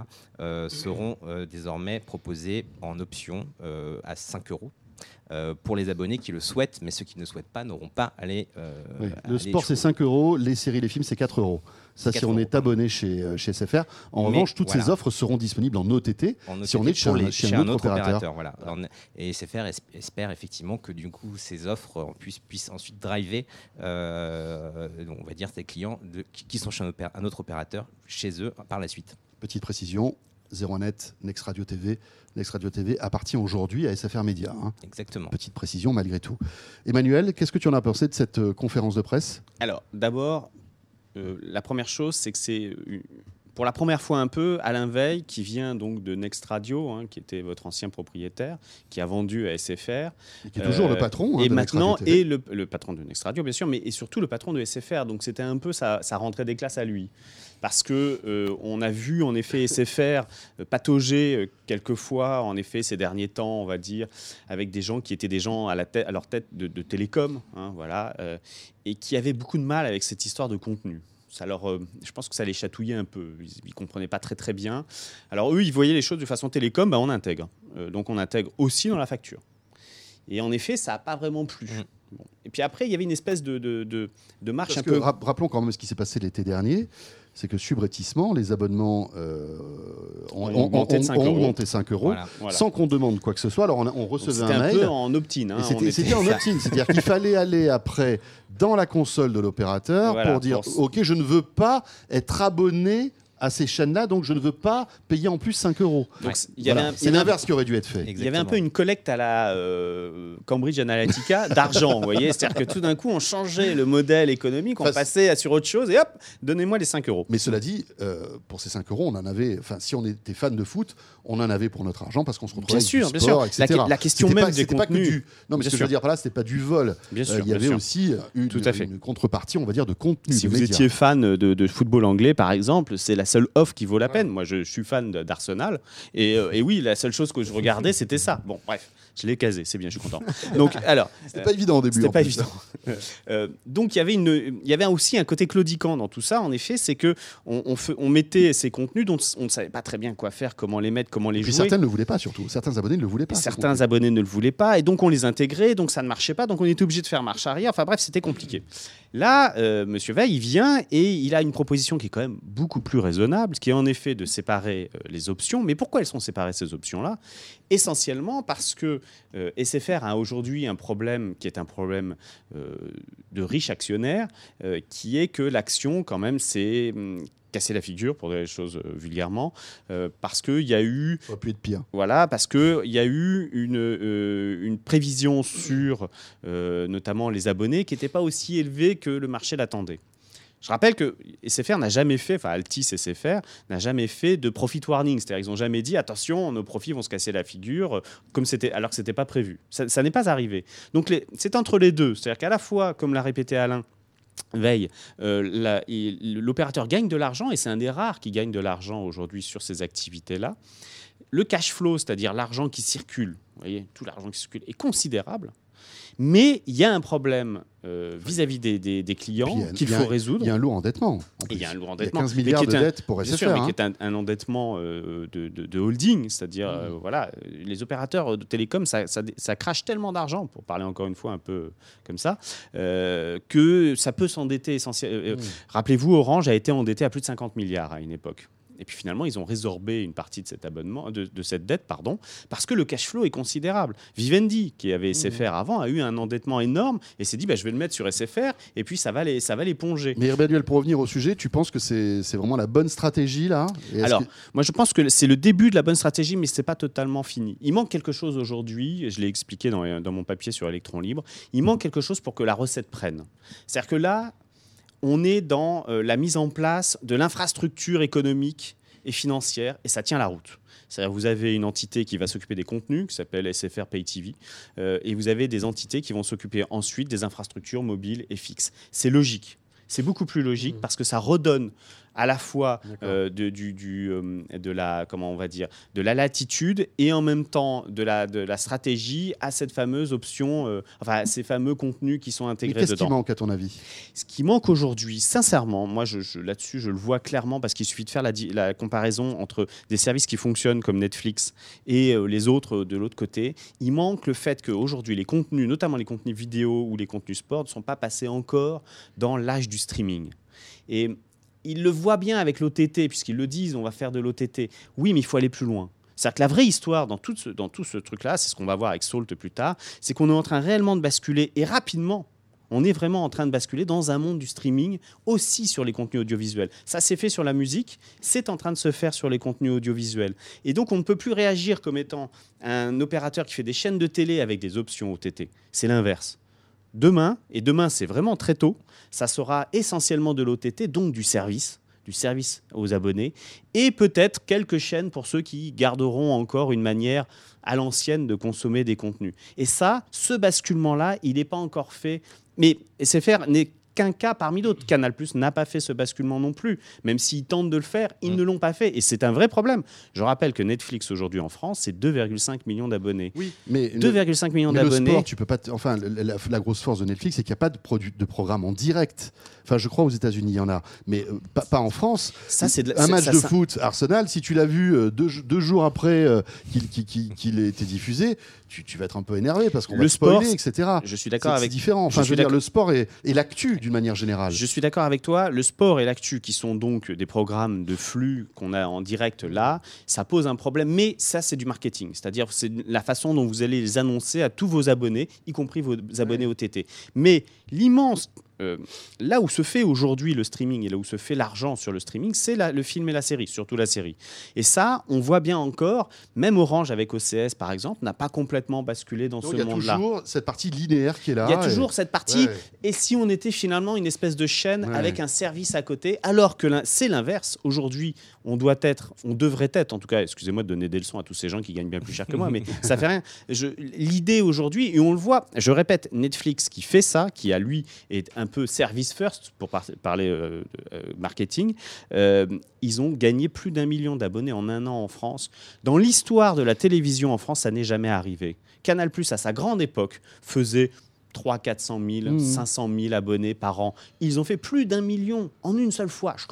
seront désormais proposées en option à 5 euros. Euh, pour les abonnés qui le souhaitent, mais ceux qui ne souhaitent pas n'auront pas à les. euh, Oui. à Le sport, c'est choisir. 5 euros. Les séries, les films, c'est 4 euros. Ça, si 4 on est abonné chez, euh, chez SFR. En Mais revanche, toutes ces offres seront disponibles en OTT. en Si on est chez un- les- chez un autre opérateur. voilà. Alors, Et SFR es- espère effectivement que du coup ces offres puissent, puissent ensuite driver, euh, on va dire, ces clients de- qui sont chez un autre opérateur chez eux par la suite. Petite précision 01net, Next Radio TV. Next Radio TV appartient aujourd'hui à SFR Média. hein. Exactement. Petite précision malgré tout. Emmanuel, qu'est-ce que tu en as pensé de cette euh, conférence de presse? Alors, d'abord, euh, la première chose, c'est que c'est euh, pour la première fois un peu Alain Veil, qui vient donc de Next Radio, hein, qui était votre ancien propriétaire, qui a vendu à SFR. Qui est toujours Euh, le patron. hein, et de maintenant, et le, le patron de Next Radio, bien sûr, mais et surtout le patron de SFR. Donc c'était un peu sa, sa rentrée des classes à lui. Parce que euh, on a vu en effet SFR euh, patauger euh, quelquefois, en effet, ces derniers temps, on va dire, avec des gens qui étaient des gens à, la à leur tête de, de télécom, hein, voilà, euh, et qui avaient beaucoup de mal avec cette histoire de contenu. Ça leur, euh, je pense que ça les chatouillait un peu. Ils ne comprenaient pas très très bien. Alors eux, ils voyaient les choses de façon télécom, bah, on intègre. Euh, donc on intègre aussi dans la facture. Et en effet, ça n'a pas vraiment plu. Mm. Bon. Et puis après, il y avait une espèce de, de, de, de marche Parce un que, peu. rap- rappelons quand même ce qui s'est passé l'été dernier. C'est que subrepticement, les abonnements euh, ont, augmenté de ont- 5 ont euros. augmenté 5 euros Voilà. Voilà. sans qu'on demande quoi que ce soit. Alors on, recevait C'était un un, mail. peu en opt-in. hein, c'était était- c'était en opt-in, c'est-à-dire qu'il fallait aller après dans la console de l'opérateur Voilà, pour dire pour OK, je ne veux pas être abonné à ces chaînes-là, donc je ne veux pas payer en plus 5 euros. Voilà. un- C'est l'inverse qui aurait dû être fait. Il y avait un peu une collecte à la euh, Cambridge Analytica d'argent, vous voyez. C'est-à-dire que tout d'un coup, on changeait le modèle économique, on Enfin, passait à- sur autre chose et hop, donnez-moi les 5 euros. Mais cela dit, euh, pour ces 5 euros, on en avait. Enfin, si on était fan de foot, on en avait pour notre argent parce qu'on se retrouvait Bien avec sûr, du bien sport, sûr. La etc. que- la question même pas- des c'était pas que contenus. du- Non, mais Bien ce que je veux dire par là, c'était pas du vol. Bien Euh, sûr, il y avait sûr. aussi une, Tout à fait. une contrepartie, on va dire, de contenu. Si de vous médias. étiez fan de, de football anglais, par exemple, c'est la seule offre qui vaut la peine. Moi, je, suis fan d'Arsenal. Et, euh, et oui, la seule chose que je regardais, c'était ça. Bon, bref, je l'ai casé, c'est bien, je suis content. Donc, alors. C'était pas évident au début. C'était pas plus. évident. Euh, donc il y avait une, il y avait aussi un côté claudiquant dans tout ça. En effet, c'est que on, on fe- on mettait ces contenus dont on ne savait pas très bien quoi faire, comment les mettre, comment les Et puis jouer. certains ne le voulaient pas, surtout. Certains abonnés ne le voulaient pas. Et ce certains contenu. abonnés ne le voulaient pas, et donc on les intégrait, donc ça ne marchait pas, donc on était obligé de faire marche arrière. Enfin bref, c'était compliqué. Là, euh, Monsieur Veil, il vient et il a une proposition qui est quand même beaucoup plus raisonnable, qui est en effet de séparer euh, les options. Mais pourquoi elles sont séparées ces options-là? Essentiellement parce que euh, SFR a aujourd'hui un problème qui est un problème euh, de riches actionnaires, euh, qui est que l'action, quand même, c'est hum, casser la figure, pour dire les choses euh, vulgairement, euh, parce qu'il y a eu Ça aurait pu être pire. voilà, parce qu'il y a eu une, euh, une prévision sur euh, notamment les abonnés qui n'était pas aussi élevée que le marché l'attendait. Je rappelle que SFR n'a jamais fait, enfin Altis SFR n'a jamais fait de profit warning, c'est-à-dire ils n'ont jamais dit attention, nos profits vont se casser la figure, euh, comme c'était, alors que c'était pas prévu. Ça, n'est pas arrivé. Donc c'est entre les deux, c'est-à-dire qu'à la fois, comme l'a répété Alain, Veille, euh, l'opérateur gagne de l'argent et c'est un des rares qui gagne de l'argent aujourd'hui sur ces activités-là. Le cash flow, c'est-à-dire l'argent qui circule, vous voyez, tout l'argent qui circule, est considérable. Mais il y a un problème euh, vis-à-vis des, des- des clients qu'il faut un- résoudre. Il y a un lourd endettement. il y a un lourd endettement. 15 mais milliards de dettes pour Bien SFR. sûr, mais hein. qui est un, un endettement euh, de, de- de holding, c'est-à-dire, euh, voilà, les opérateurs de télécom, ça, ça- ça crache tellement d'argent, pour parler encore une fois un peu comme ça, euh, que ça peut s'endetter essentiellement. Mmh. Rappelez-vous, Orange a été endetté à plus de 50 milliards à une époque. Et puis finalement, ils ont résorbé une partie de cet abonnement, de, de cette dette, pardon, parce que le cash flow est considérable. Vivendi, qui avait SFR avant, a eu un endettement énorme et s'est dit, bah, je vais le mettre sur SFR et puis ça va les, ça va l'éponger. Mais Emmanuel, pour revenir au sujet, tu penses que c'est c'est vraiment la bonne stratégie là? Et Alors, que- moi, je pense que c'est le début de la bonne stratégie, mais ce n'est pas totalement fini. Il manque quelque chose aujourd'hui, je l'ai expliqué dans, dans mon papier sur Electron Libre, il manque quelque chose pour que la recette prenne. C'est-à-dire que là, on est dans euh, la mise en place de l'infrastructure économique et financière, et ça tient la route. C'est-à-dire vous avez une entité qui va s'occuper des contenus, qui s'appelle SFR Pay TV, euh, et vous avez des entités qui vont s'occuper ensuite des infrastructures mobiles et fixes. C'est logique. C'est beaucoup plus logique parce que ça redonne à la fois euh, de, du, du, euh, de la comment on va dire de la latitude et en même temps de la, de la stratégie à cette fameuse option, euh, enfin ces fameux contenus qui sont Mais intégrés Qu'est-ce qui dedans. manque à ton avis? Ce qui manque aujourd'hui, sincèrement, moi je, je- là-dessus je le vois clairement parce qu'il suffit de faire la, di- la comparaison entre des services qui fonctionnent comme Netflix et les autres de l'autre côté. Il manque le fait qu'aujourd'hui les contenus, notamment les contenus vidéo ou les contenus sport, ne sont pas passés encore dans l'âge du streaming. Et ils le voient bien avec l'OTT, puisqu'ils le disent, on va faire de l'OTT. Oui, mais il faut aller plus loin. C'est-à-dire que la vraie histoire dans tout ce, truc-là, c'est ce qu'on va voir avec Salt plus tard, c'est qu'on est en train réellement de basculer, et rapidement, on est vraiment en train de basculer dans un monde du streaming aussi sur les contenus audiovisuels. Ça s'est fait sur la musique, c'est en train de se faire sur les contenus audiovisuels. Et donc on ne peut plus réagir comme étant un opérateur qui fait des chaînes de télé avec des options OTT. C'est l'inverse. Demain, et demain c'est vraiment très tôt, ça sera essentiellement de l'OTT, donc du service, du service aux abonnés, et peut-être quelques chaînes pour ceux qui garderont encore une manière à l'ancienne de consommer des contenus. Et ça, ce basculement-là, il n'est pas encore fait. Mais SFR n'est qu'un cas parmi d'autres. Canal Plus n'a pas fait ce basculement non plus. Même s'ils tentent de le faire, ils ne l'ont pas fait. Et c'est un vrai problème. Je rappelle que Netflix aujourd'hui en France, c'est 2,5 millions d'abonnés. Oui, mais 2,5 millions Mais le d'abonnés. sport, tu peux pas. Enfin, la, la- la grosse force de Netflix, c'est qu'il n'y a pas de, produit, de programme en direct. Enfin, je crois aux États-Unis, il y en a, mais euh, pas, pas en France. Ça, c'est de la- un c'est- match ça- de ça- foot, Arsenal, si tu l'as vu euh, deux, deux jours après euh, qu'il qu'il- qu'il- qu'il ait été diffusé, tu, tu vas être un peu énervé parce qu'on va Le spoiler, sport, etc. Je suis C'est d'accord c'est avec différent. Enfin, je veux dire, le sport et, et l'actu d'une manière générale. Je suis d'accord avec toi. Le sport et l'actu, qui sont donc des programmes de flux qu'on a en direct là, ça pose un problème. Mais ça, c'est du marketing. C'est-à-dire, c'est la façon dont vous allez les annoncer à tous vos abonnés, y compris vos abonnés OTT. Mais l'immense euh, là où se fait aujourd'hui le streaming et là où se fait l'argent sur le streaming, c'est le film et la série, surtout la série. Et ça, on voit bien encore, même Orange avec OCS par exemple, n'a pas complètement basculé dans ce monde-là. Il y a toujours cette partie linéaire qui est là. Il y a toujours cette partie. Et si on était finalement une espèce de chaîne avec un service à côté, alors que c'est l'inverse. Aujourd'hui, on doit être, on devrait être, en tout cas, excusez-moi de donner des leçons à tous ces gens qui gagnent bien plus cher que moi, mais ça fait rien. L'idée aujourd'hui, et on le voit, je répète, Netflix qui fait ça, qui à lui est un peu service first pour parler euh, euh, marketing, euh, ils ont gagné plus d'un million d'abonnés en un an en France. Dans l'histoire de la télévision en France, ça n'est jamais arrivé. Canal Plus à sa grande époque faisait 3 400 000, 500 000 abonnés par an. Ils ont fait plus d'un million en une seule fois. Je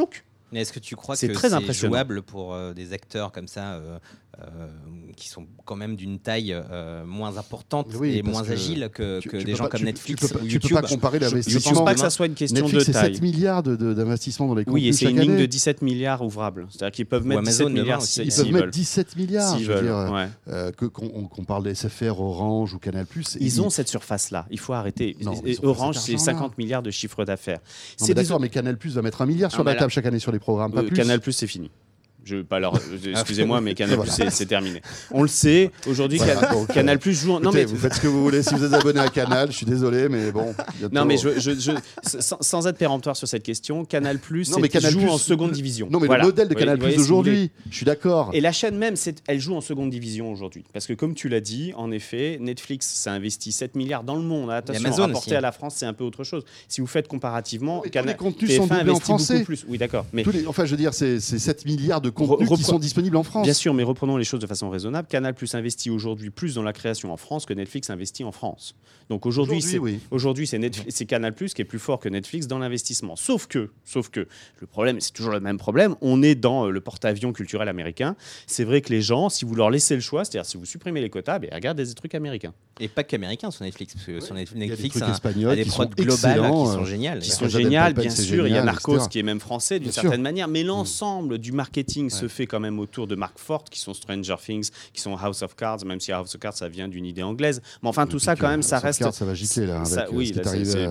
mais est-ce que tu crois que c'est jouable pour euh, des acteurs comme ça euh, euh, qui sont quand même d'une taille euh, moins importante et moins agile que, des gens comme Netflix tu peux, ou YouTube. Tu peux pas comparer l'investissement. Je ne pense pas que ça soit une question Netflix, de taille. 7 milliards d'investissement dans les contenus Oui, et c'est une ligne de 17 milliards ouvrables. C'est-à-dire qu'ils peuvent mettre 17 milliards. Ils peuvent mettre 17 milliards. Euh, qu'on parle de SFR, Orange ou Canal+. Ils ont cette surface-là. Il faut arrêter. Orange, c'est 50 milliards de chiffre d'affaires. C'est d'accord, mais Canal+ va mettre un milliard sur la table chaque année sur les programmes. Canal+, c'est fini. Je pas leur. Excusez-moi, mais Canal Plus, c'est terminé. On le sait. Aujourd'hui, Canal Plus joue. non mais vous faites ce que vous voulez. Si vous êtes abonné à Canal, je suis désolé, mais bon. Non mais je, je, sans, être péremptoire sur cette question, Canal Plus joue en seconde division. Non mais le modèle de Canal Plus d'aujourd'hui, je suis d'accord. Et la chaîne même, elle joue en seconde division aujourd'hui, parce que comme tu l'as dit, en effet, Netflix, ça investit 7 milliards dans le monde. Attention, Amazon rapporté à la France, c'est un peu autre chose. Si vous faites comparativement, Canal les contenus sont en français. Plus. Oui, d'accord. Mais enfin, je veux dire, c'est 7 milliards de contenus qui sont disponibles en France. Bien sûr, mais reprenons les choses de façon raisonnable. Canal Plus investit aujourd'hui plus dans la création en France que Netflix investit en France. Donc aujourd'hui, c'est aujourd'hui c'est Canal Plus qui est plus fort que Netflix dans l'investissement. Sauf que, sauf que le problème, c'est toujours le même problème. On est dans euh, le porte-avions culturel américain. C'est vrai que les gens, si vous leur laissez le choix, c'est-à-dire si vous supprimez les quotas, ben, regardent des trucs américains. Et pas qu'américains sur Netflix, parce que sur Netflix, il y a des, des prods globales qui sont géniales. Qui sont géniales, bien sûr. il y a Narcos qui est même français d'une certaine manière, mais l'ensemble du marketing se fait quand même autour de marques fortes qui sont Stranger Things, qui sont House of Cards, même si House of Cards ça vient d'une idée anglaise. Mais enfin, tout ça quand même, ça reste. ça va gicler là. Euh, oui,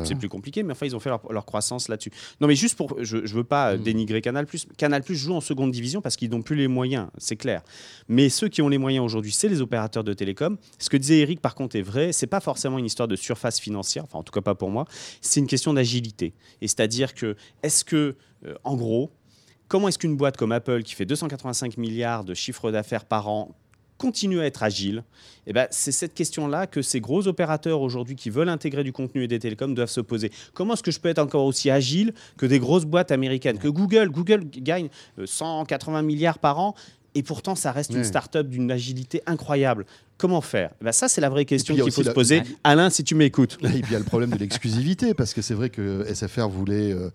c'est plus compliqué, mais enfin, ils ont fait leur, croissance là-dessus. Non, mais juste pour, je, je veux pas mm. dénigrer Canal Canal joue en seconde division parce qu'ils n'ont plus les moyens, c'est clair. Mais ceux qui ont les moyens aujourd'hui, c'est les opérateurs de télécom. Ce que disait Eric, par contre, est vrai. C'est pas forcément une histoire de surface financière, enfin en tout cas pas pour moi. C'est une question d'agilité. Et c'est-à-dire que, est-ce que, euh, en gros, comment est-ce qu'une boîte comme Apple, qui fait 285 milliards de chiffre d'affaires par an, continue à être agile? Eh ben, C'est cette question-là que ces gros opérateurs aujourd'hui qui veulent intégrer du contenu et des télécoms doivent se poser. Comment est-ce que je peux être encore aussi agile que des grosses boîtes américaines? Que Google, Google gagne 180 euh, milliards par an et pourtant ça reste une start-up d'une agilité incroyable. Comment faire? Eh ben Ça, c'est la vraie question qu'il faut se poser. Alain, si tu m'écoutes. Et puis il y a le problème de l'exclusivité, parce que c'est vrai que SFR voulait euh,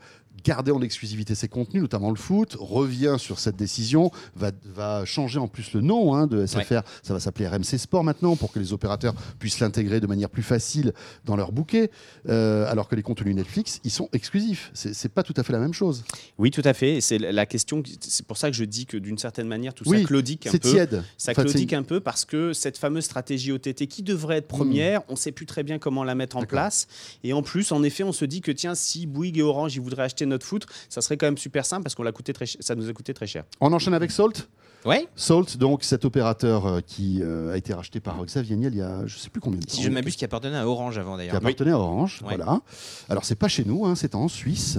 garder en exclusivité ses contenus, notamment le foot, revient sur cette décision, va, va changer en plus le nom hein, de SFR, ça va s'appeler RMC Sport maintenant, pour que les opérateurs puissent l'intégrer de manière plus facile dans leur bouquet, euh, alors que les contenus Netflix, ils sont exclusifs. C'est pas tout à fait la même chose. Oui, tout à fait. C'est la question, c'est pour ça que je dis que d'une certaine manière, tout ça claudique un peu. Tiède. Ça claudique un peu parce que cette fameuse stratégie OTT qui devrait être première, on ne sait plus très bien comment la mettre en place. Et en plus, en effet, on se dit que tiens, si Bouygues et Orange, ils voudraient acheter notre foot, ça serait quand même super simple parce qu'on l'a coûté très ça nous a coûté très cher. On enchaîne avec Salt? Ouais. Salt, donc cet opérateur euh, qui euh, a été racheté par Xavier Niel il y a je sais plus combien de temps. Si je ne m'abuse, qui appartenait à Orange avant d'ailleurs. Qui appartenait à Orange, voilà. Alors c'est pas chez nous, hein, c'est en Suisse.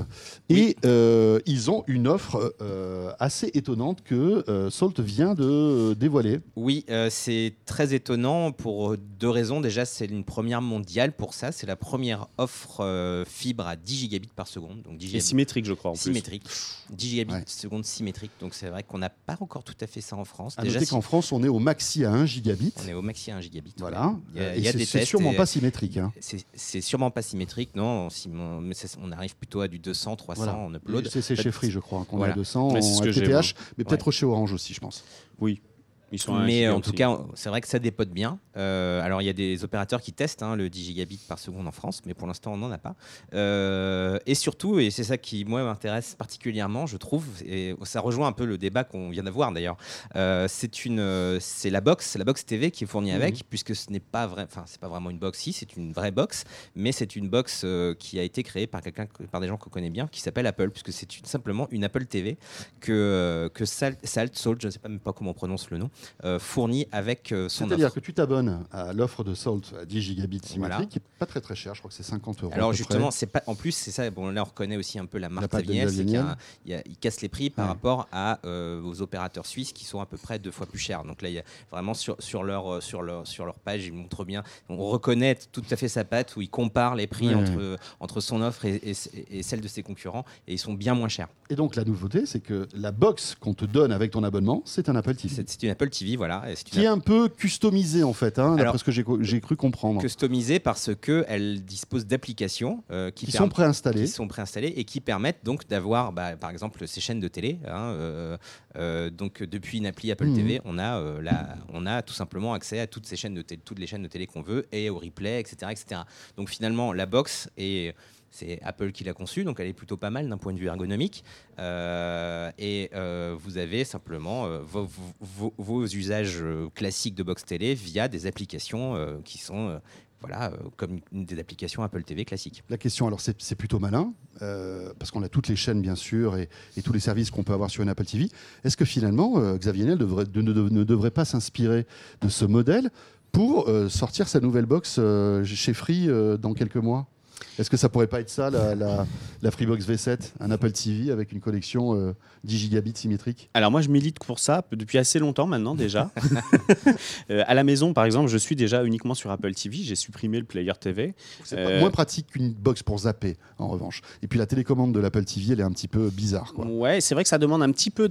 Et euh, ils ont une offre assez étonnante que Salt vient de dévoiler. Oui, c'est très étonnant pour deux raisons. Déjà, c'est une première mondiale pour ça. C'est la première offre fibre à 10 gigabits par seconde. Donc 10 gigabits. Et symétrique, je crois. En symétrique. 10 gigabits par seconde symétrique. Donc c'est vrai qu'on n'a pas encore tout à fait fait ça en France. À noter qu'en France, on est au maxi à 1 gigabit. On est au maxi à 1 gigabit. Voilà. Il y a, des C'est sûrement pas symétrique. Hein. C'est sûrement pas symétrique, non. Mais on arrive plutôt à du 200, 300 en upload. C'est chez Free, je crois, qu'on a 200 en FTTH, mais peut-être chez Orange aussi, je pense. Oui, Ils sont Mais en tout aussi. cas, c'est vrai que ça dépote bien. Euh, alors, il y a des opérateurs qui testent hein, le 10 gigabits par seconde en France, mais pour l'instant, on n'en a pas. Euh, et surtout, et c'est ça qui, moi, m'intéresse particulièrement, je trouve, et ça rejoint un peu le débat qu'on vient d'avoir d'ailleurs, euh, c'est une, c'est la box, la box TV qui est fournie avec, puisque ce n'est pas vrai, enfin, c'est pas vraiment une box, si, c'est une vraie box, mais c'est une box qui a été créée par quelqu'un, par des gens qu'on connaît bien, qui s'appelle Apple, puisque c'est simplement une Apple TV que, que Salt, Salt, Salt, je ne sais pas même pas comment on prononce le nom, euh, fournit avec euh, son C'est-à-dire que tu t'abonnes à l'offre de Salt à 10 gigabits symétrique, Voilà. qui n'est pas très très cher, je crois que c'est 50 euros. Alors justement, près. c'est pas. En plus, c'est ça. Bon, là, on reconnaît aussi un peu la marque Savignel, c'est qu'il casse les prix par Ouais. rapport à euh, aux opérateurs suisses qui sont à peu près deux fois plus chers. Donc là, il y a vraiment sur sur leur sur leur sur leur page, ils montrent bien. On reconnaît tout à fait sa patte où ils comparent les prix Ouais. entre entre son offre et, et- et celle de ses concurrents et ils sont bien moins chers. Et donc la nouveauté, c'est que la box qu'on te donne avec ton abonnement, c'est un Apple TV. C'est c'est une Apple TV, voilà. et c'est une Qui est un peu customisé en fait, hein, d'après ce que j'ai cru comprendre. customisée parce que elle dispose d'applications euh, qui, sont préinstallés. qui sont préinstallées et qui permettent donc d'avoir, bah, par exemple, ces chaînes de télé. hein, euh, euh, donc depuis une appli Apple Mhm. TV, on a, la- on a tout simplement accès à toutes ces chaînes de télé, toutes les chaînes de télé qu'on veut et au replay, etc., etc. Donc finalement, la box est c'est Apple qui l'a conçue, donc elle est plutôt pas mal d'un point de vue ergonomique. Euh, et euh, vous avez simplement euh, vos, usages classiques de box télé via des applications qui sont voilà, comme des applications Apple TV classiques. La question, alors c'est plutôt malin, parce qu'on a toutes les chaînes bien sûr et, tous les services qu'on peut avoir sur une Apple TV. Est-ce que finalement, Xavier Niel ne, devrait pas s'inspirer de ce modèle pour sortir sa nouvelle box chez Free dans quelques mois? Est-ce que ça pourrait pas être ça, la, la, la Freebox V7, un Apple TV avec une collection euh, 10 gigabits symétrique? Alors moi je milite pour ça depuis assez longtemps maintenant déjà. Euh, à la maison par exemple je suis déjà uniquement sur Apple TV, j'ai supprimé le Player TV. C'est Euh, moins pratique qu'une box pour zapper, en revanche. Et puis la télécommande de l'Apple TV, elle est un petit peu bizarre. Quoi. Ouais, c'est vrai que ça demande un petit peu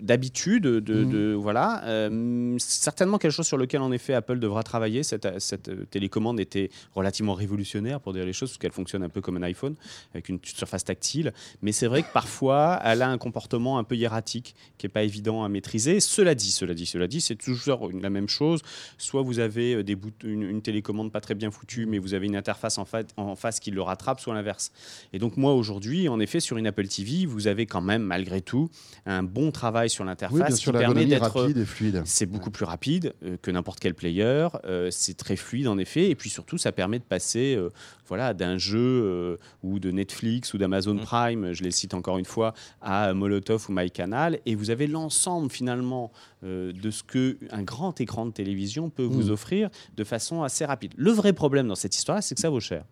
d'habitude, de, de- de- voilà. Euh, certainement quelque chose sur lequel en effet Apple devra travailler. Cette, cette euh, télécommande était relativement révolutionnaire pour les choses, parce qu'elle fonctionne un peu comme un iPhone avec une surface tactile. Mais c'est vrai que parfois elle a un comportement un peu hiératique qui est pas évident à maîtriser. Cela dit, cela dit, cela dit, c'est toujours la même chose. Soit vous avez euh, des bout- une, une télécommande pas très bien foutue, mais vous avez une interface en, fa- en face qui le rattrape, soit l'inverse. Et donc moi aujourd'hui, en effet, sur une Apple TV, vous avez quand même malgré tout un bon travail sur Oui, l'interface sûr, qui permet d'être rapide et fluide. c'est beaucoup plus rapide euh, que n'importe quel player. euh, c'est très fluide en effet, et puis surtout ça permet de passer, euh, voilà, d'un jeu euh, ou de Netflix ou d'Amazon Mm. Prime, je les cite encore une fois, à Molotov ou MyCanal, et vous avez l'ensemble finalement euh, de ce que un grand écran de télévision peut vous Mm. offrir de façon assez rapide. Le vrai problème dans cette histoire-là, c'est que ça vaut cher.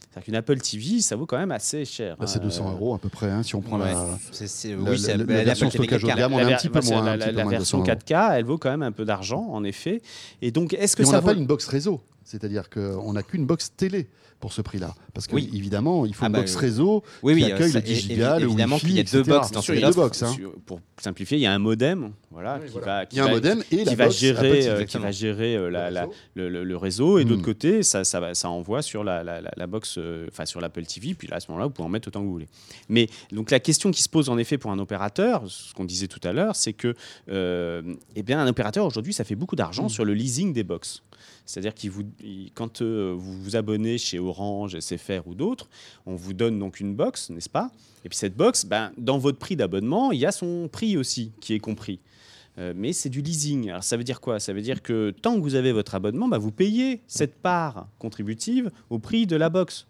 C'est-à-dire qu'une Apple TV, ça vaut quand même assez cher. Bah, c'est hein. 200 euros à peu près, hein, si on prend Ouais. la, C'est- c'est- la- oui, c'est la- la- la version l'Apple TV stockage haut de 4K. gamme, on est un ver- petit peu bah, c'est moins, La, un la- petit peu la moins de version 200 euros. 4K, elle vaut quand même un peu d'argent, en effet. Et donc, est-ce que Et on ça n'a vaut pas une box réseau, c'est-à-dire qu'on n'a qu'une box télé pour ce prix-là. Parce que Oui. évidemment, il faut Ah une bah, box euh, réseau Oui, qui oui, accueille ça- le 10 é- gigas, le évidemment qu'il y a deux etc. box dans Bien sûr, cette il y a deux offre. box. hein. Pour simplifier, il y a un modem, voilà, qui voilà. va, qui a un va- modem et qui la va gérer, TV. euh, qui va gérer euh, la- Le la- réseau. le, le- le réseau, et Mm. d'autre côté, ça, ça, va- ça envoie sur la, la, la- la box, euh, enfin sur l'Apple TV, puis là, à ce moment-là, vous pouvez en mettre autant que vous voulez. Mais donc la question qui se pose en effet pour un opérateur, ce qu'on disait tout à l'heure, c'est que, euh, eh bien, un opérateur aujourd'hui, ça fait beaucoup d'argent Mm. sur le leasing des box. C'est-à-dire qu'il vous, il- quand euh, vous vous abonnez chez Orange, SFR ou d'autres, on vous donne donc une box, n'est-ce pas? Et puis cette box, ben, dans votre prix d'abonnement, il y a son prix aussi qui est compris. Euh, mais c'est du leasing. Alors ça veut dire quoi? Ça veut dire que tant que vous avez votre abonnement, bah, vous payez cette part contributive au prix de la box.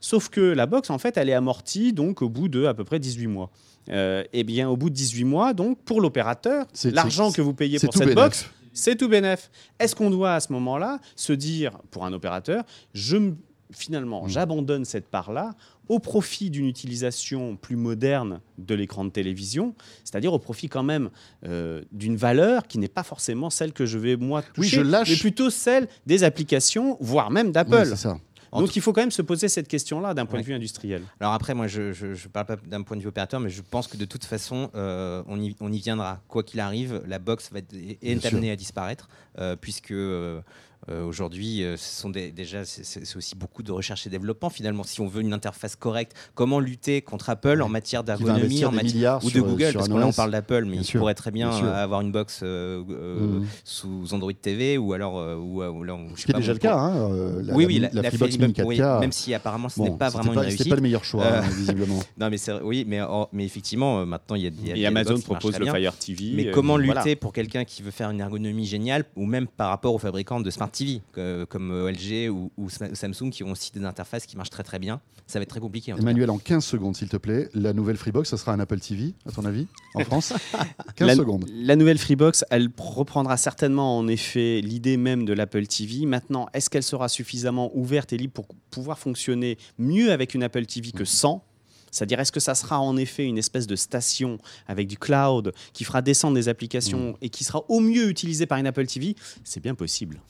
Sauf que la box, en fait, elle est amortie donc au bout de à peu près 18 mois. Euh, eh bien, au bout de 18 mois, donc pour l'opérateur, l'argent que vous payez pour cette bénef. box, c'est tout bénef. Est-ce qu'on doit à ce moment-là se dire, pour un opérateur, je finalement, Mm. j'abandonne cette part-là au profit d'une utilisation plus moderne de l'écran de télévision, c'est-à-dire au profit quand même euh, d'une valeur qui n'est pas forcément celle que je vais moi Oui, toucher, je lâche- mais plutôt celle des applications, voire même Oui, d'Apple. ça. Donc il faut quand même se poser cette question-là d'un point Ouais. de vue industriel. Alors après, moi, je ne parle pas d'un point de vue opérateur, mais je pense que de toute façon, euh, on, y, on y viendra. Quoi qu'il arrive, la box va être, est amenée à disparaître, euh, puisque euh, Euh, aujourd'hui, euh, ce sont des, déjà, c'est aussi beaucoup de recherche et développement. Finalement, si on veut une interface correcte, comment lutter contre Apple en matière d'ergonomie, en matière ou de Google, parce que là on parle d'Apple, mais il pourrait très bien, avoir une box mmh. sous Android TV ou alors ou, ou, Ce qui est déjà le cas. Hein, oui, oui, la, la, Freebox Mini 4K. même si apparemment ce n'est pas vraiment une réussite. Pas le meilleur choix, hein, visiblement. non, mais oui, mais, oh, mais effectivement, maintenant il y a, y a et Amazon propose le Fire TV. Mais comment lutter pour quelqu'un qui veut faire une ergonomie géniale, ou même par rapport aux fabricants de smart TV comme euh, LG ou, Samsung qui ont aussi des interfaces qui marchent très très bien. Ça va être très compliqué. Emmanuel, en 15 secondes, s'il te plaît, la nouvelle Freebox, ça sera un Apple TV, à ton avis, en France 15 secondes. La nouvelle Freebox, elle reprendra certainement en effet l'idée même de l'Apple TV. Maintenant, est-ce qu'elle sera suffisamment ouverte et libre pour pouvoir fonctionner mieux avec une Apple TV que sans? C'est-à-dire, est-ce que ça sera en effet une espèce de station avec du cloud qui fera descendre des applications mm. et qui sera au mieux utilisée par une Apple TV C'est bien possible.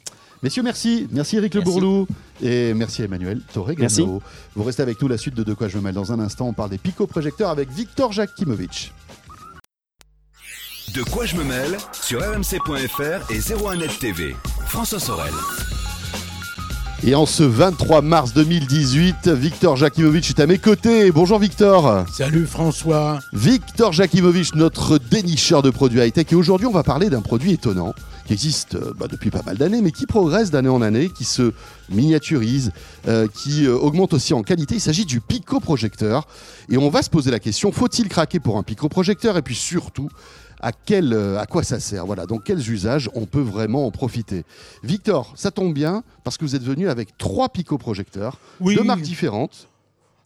Messieurs, merci. Merci Eric Le Bourlou. Et merci Emmanuel Torre Merci. Vous restez avec nous la suite de De quoi je me mêle. Dans un instant, on parle des pico-projecteurs avec Victor Jakimovic. De quoi je me mêle sur rmc.fr et 01net TV. François Sorel. Et en ce 23 mars 2018, Victor Jakimovic est à mes côtés. Bonjour Victor. Salut François. Victor Jakimovic, notre dénicheur de produits high-tech. Et aujourd'hui, on va parler d'un produit étonnant qui existe euh, bah, depuis pas mal d'années, mais qui progresse d'année en année, qui se miniaturise, euh, qui euh, augmente aussi en qualité. Il s'agit du pico-projecteur. Et on va se poser la question, faut-il craquer pour un pico-projecteur? Et puis surtout, à, quel, euh, à quoi ça sert. Voilà, dans quels usages on peut vraiment en profiter. Victor, ça tombe bien parce que vous êtes venu avec trois picoprojecteurs projecteurs de marques différentes.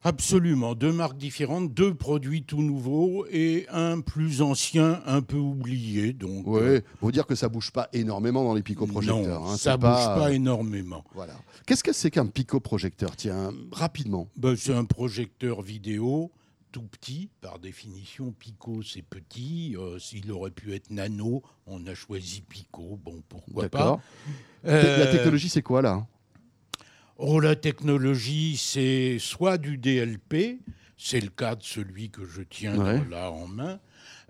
Absolument, deux marques différentes, deux produits tout nouveaux et un plus ancien, un peu oublié. Donc, oui, euh, faut dire que ça bouge pas énormément dans les picoprojecteurs. Non, hein, ça bouge pas, énormément. Voilà. Qu'est-ce que c'est qu'un picoprojecteur? Tiens, rapidement. Ben, c'est un projecteur vidéo tout petit, par définition, Pico c'est petit. Euh, s'il aurait pu être nano, on a choisi Pico. Bon, pourquoi pas. la euh, technologie, c'est quoi là? Oh, la technologie, c'est soit du DLP, c'est le cas de celui que je tiens là en main,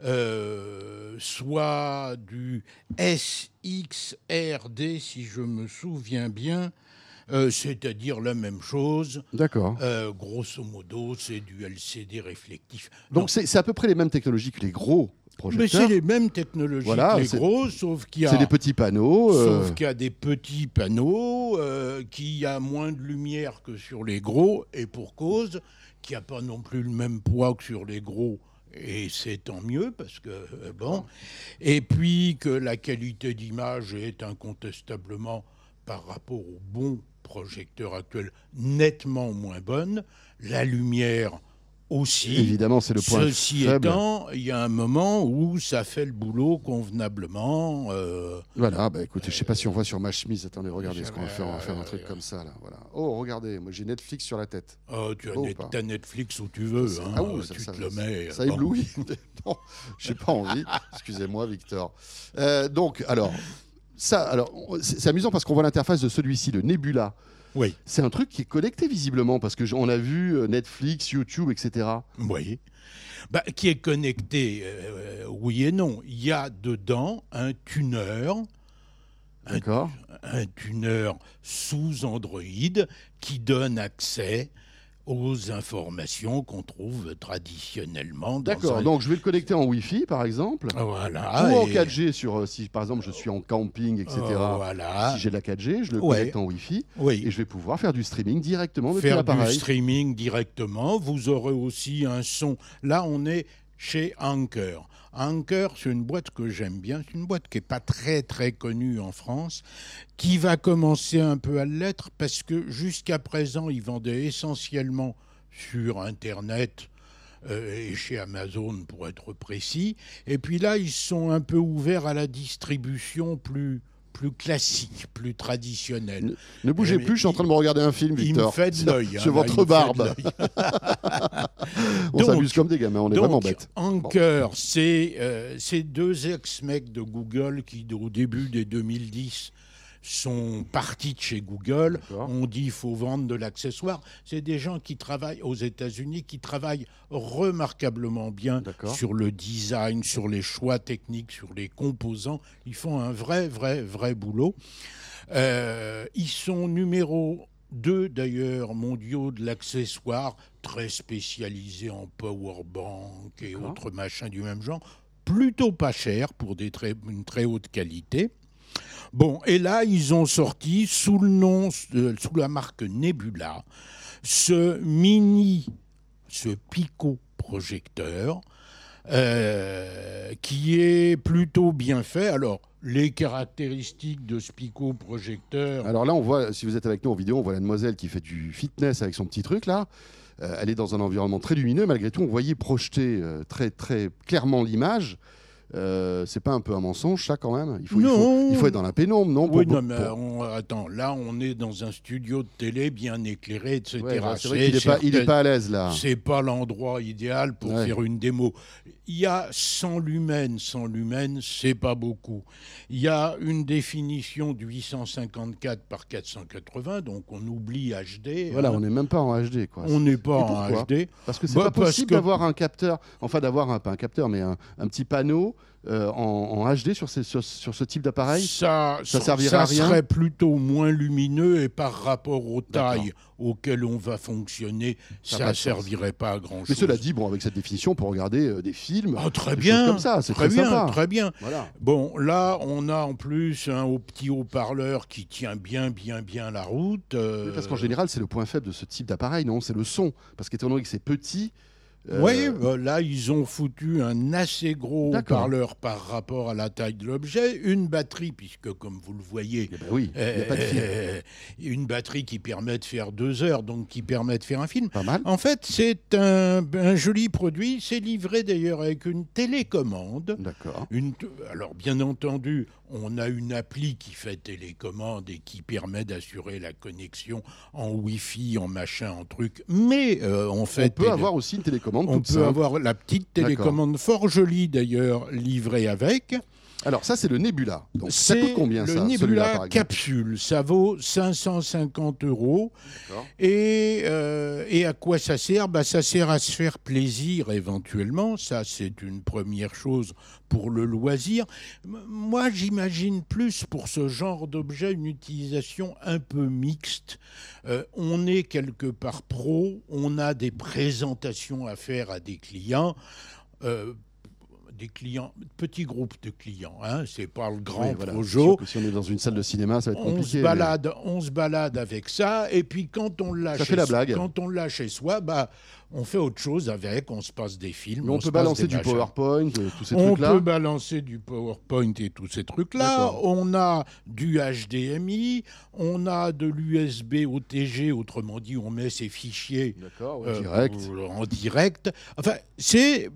euh, soit du SXRD, si je me souviens bien, euh, c'est-à-dire la même chose. D'accord. Euh, grosso modo, c'est du LCD réflectif. Donc c'est à peu près les mêmes technologies que les gros projecteurs. Mais c'est les mêmes technologies que les gros, sauf qu'il y a. C'est des petits panneaux. Euh, sauf qu'il y a des petits panneaux, qui a moins de lumière que sur les gros, et pour cause, qui a pas non plus le même poids que sur les gros et c'est tant mieux parce que bon, et puis que la qualité d'image est incontestablement par rapport au bon projecteur actuel nettement moins bonne, la lumière aussi. Évidemment, c'est le point Ceci étant, il y a un moment où ça fait le boulot convenablement. Euh, voilà, bah écoutez, je sais pas si on voit sur ma chemise. Attendez, regardez ce qu'on va faire. On va faire un truc comme ça là. Voilà. Oh, regardez, moi j'ai Netflix sur la tête. Oh, tu as, Netflix où tu veux. Hein, ah oui, tu ça, te le mets. Ça éblouit. non, j'ai pas envie. Excusez-moi, Victor. Euh, donc, alors, ça, alors, c'est amusant parce qu'on voit l'interface de celui-ci, le Nebula. Oui. C'est un truc qui est connecté visiblement parce que on a vu euh, Netflix, YouTube, etc. Oui. Bah, qui est connecté, euh, oui et non. Il y a dedans un tuner. Un tuner sous Android qui donne accès aux informations qu'on trouve traditionnellement. D'accord, donc je vais le connecter en Wi-Fi par exemple. Voilà. Ou en 4G, sur, euh, si par exemple je suis en camping, etc. voilà. Si j'ai la 4G, je le connecte en Wi-Fi oui. et je vais pouvoir faire du streaming directement depuis l'appareil. Faire du streaming directement. Vous aurez aussi un son. Là, on est chez Anker. Anker, c'est une boîte que j'aime bien. C'est une boîte qui n'est pas très très connue en France, qui va commencer un peu à l'être parce que jusqu'à présent, ils vendaient essentiellement sur Internet euh, et chez Amazon pour être précis. Et puis là, ils sont un peu ouverts à la distribution plus plus classique, plus traditionnel. Ne, bougez plus, je suis en train de me regarder un film, Victor. Il me fait de l'œil. Sur votre barbe. on s'amuse comme des gamins, on est vraiment bêtes. Anker, c'est euh, ces deux ex-mecs de Google qui, au début des 2010, sont partis de chez Google. On dit qu'il faut vendre de l'accessoire. C'est des gens qui travaillent aux États-Unis, qui travaillent remarquablement bien sur le design, sur les choix techniques, sur les composants. Ils font un vrai, vrai, vrai boulot. Euh, ils sont numéro 2 d'ailleurs mondiaux de l'accessoire, très spécialisés en power bank et autres machins du même genre, plutôt pas cher pour des très, une très haute qualité. Bon, et là, ils ont sorti sous le nom, euh, sous la marque Nebula, ce mini, ce Pico projecteur, euh, qui est plutôt bien fait. Alors, les caractéristiques de ce Pico projecteur. Alors là, on voit, si vous êtes avec nous en vidéo, on voit la demoiselle qui fait du fitness avec son petit truc là. Euh, elle est dans un environnement très lumineux. Malgré tout, on voyait projeter très, très clairement l'image. Euh, c'est pas un peu un mensonge, ça, quand même il faut, il, faut, Non. il faut être dans la pénombre, non Oui, pour- non, mais pour- on- attends, là, on est dans un studio de télé bien éclairé, etc. Ouais, voilà, c'est vrai n'est pas, il est certain- pas à l'aise là. C'est pas l'endroit idéal pour Ouais. faire une démo. Il y a 100 lumens, 100 lumens, c'est pas beaucoup. Il y a une définition de 854 par 480, donc on oublie HD. Voilà, hein. on n'est même pas en HD. Quoi. On n'est pas en HD. Parce que c'est Bah, pas possible que- d'avoir un capteur, enfin d'avoir un, pas un capteur, mais un, un petit panneau euh, en, en HD sur, ces- sur, sur ce type d'appareil? Ça, Ça servirait à rien? serait plutôt moins lumineux et par rapport aux tailles auxquelles on va fonctionner, Ça ne servirait pas à grand chose. Mais cela dit, bon, avec cette définition, pour regarder euh, des films, Ah, très des bien, comme ça, c'est très, très, bien, sympa. très bien. Voilà. Bon, là, on a en plus un haut- petit haut-parleur qui tient bien, bien, bien la route. euh, Oui, Parce qu'en général, c'est le point faible de ce type d'appareil, non? C'est le son. Parce qu'étant donné que c'est petit. Euh, Oui, bah, là, ils ont foutu un assez gros haut-parleur par rapport à la taille de l'objet, une batterie, puisque comme vous le voyez, eh ben oui, a pas de euh, une batterie qui permet de faire deux heures, donc qui permet de faire un film. Pas mal. En fait, c'est un, un joli produit. C'est livré d'ailleurs avec une télécommande. D'accord. Alors, bien entendu, on a une appli qui fait télécommande et qui permet d'assurer la connexion en Wi-Fi, en machin, en truc. Mais euh, en fait, On peut avoir aussi une télécommande on peut simple. avoir la petite télécommande fort jolie d'ailleurs livrée avec. Alors ça, c'est le Nebula. Donc ça coûte combien le ça celui-là, Nebula capsule. Ça vaut 550 euros. Et, euh, et à quoi ça sert? Bah, Ça sert à se faire plaisir éventuellement. Ça, c'est une première chose pour le loisir. Moi, j'imagine plus pour ce genre d'objet une utilisation un peu mixte. Euh, on est quelque part pro, on a des présentations à faire à des clients. Euh, des clients, petits groupes de clients, hein, c'est pas le grand Oui, voilà. que Si on est dans une salle de cinéma, ça va être On compliqué. se, mais- balade, on se balade avec ça, et puis quand on l'a Ça chez, fait la blague. quand on l'a chez soi, bah, on fait autre chose avec, on se passe des films. Mais on, peut balancer du machins. PowerPoint, euh, tous ces On trucs-là. peut balancer du PowerPoint et tous ces trucs-là. On a du HDMI, on a de l'USB OTG, autrement dit, on met ses fichiers ouais, euh, direct. en direct. Enfin, c'est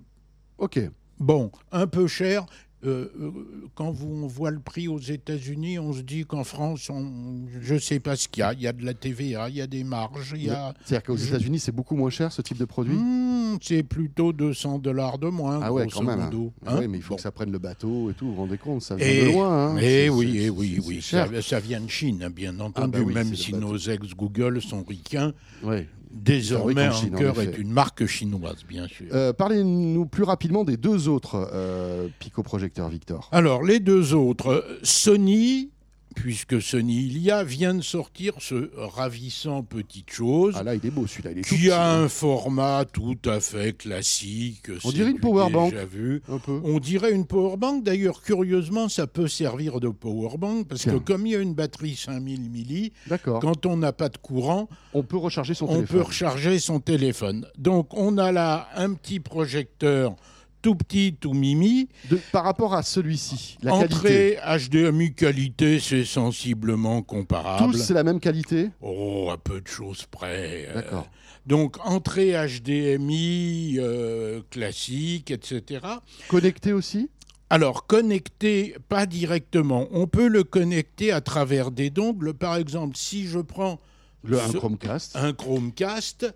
Ok. Bon, un peu cher. Euh, euh, quand on voit le prix aux États-Unis, on se dit qu'en France, on, je ne sais pas ce qu'il y a. Il y a de la TVA, il y a des marges, il y a. C'est-à-dire qu'aux États-Unis, c'est beaucoup moins cher ce type de produit? Hmm, c'est plutôt 200 dollars de moins. ah ouais, quand même. hein. Ah hein? ouais, mais il faut Bon. que ça prenne le bateau et tout. Vous vous rendez compte Ça vient Et, de loin. Hein. eh oui, eh oui, oui, ça, ça vient de Chine, hein, bien entendu, bah oui, même si nos ex-Google sont ricains. Ouais. Désormais, en Chine, Anker est une marque chinoise, bien sûr. Euh, Parlez-nous plus rapidement des deux autres euh, Pico-projecteurs, Victor. Alors, les deux autres, euh, Sony, puisque Sony il y a, vient de sortir ce ravissant petite chose. Ah là, il est beau celui-là. Il est qui a hein. un format tout à fait classique. On dirait une powerbank. déjà vu. un peu. On dirait une powerbank. D'ailleurs, curieusement, ça peut servir de powerbank parce Tiens. que comme il y a une batterie 5000 milli, quand on n'a pas de courant, On peut recharger son on téléphone. peut recharger son téléphone. Donc, on a là un petit projecteur tout petit, tout mimi. De- par rapport à celui-ci, la qualité. Entrée HDMI qualité, c'est sensiblement comparable. Tous, c'est la même qualité Oh, à peu de choses près. euh, D'accord. Donc, entrée HDMI euh, classique, etc. Connecté aussi? Alors, connecté, pas directement. On peut le connecter à travers des dongles. Par exemple, si je prends le, Un Chromecast un Chromecast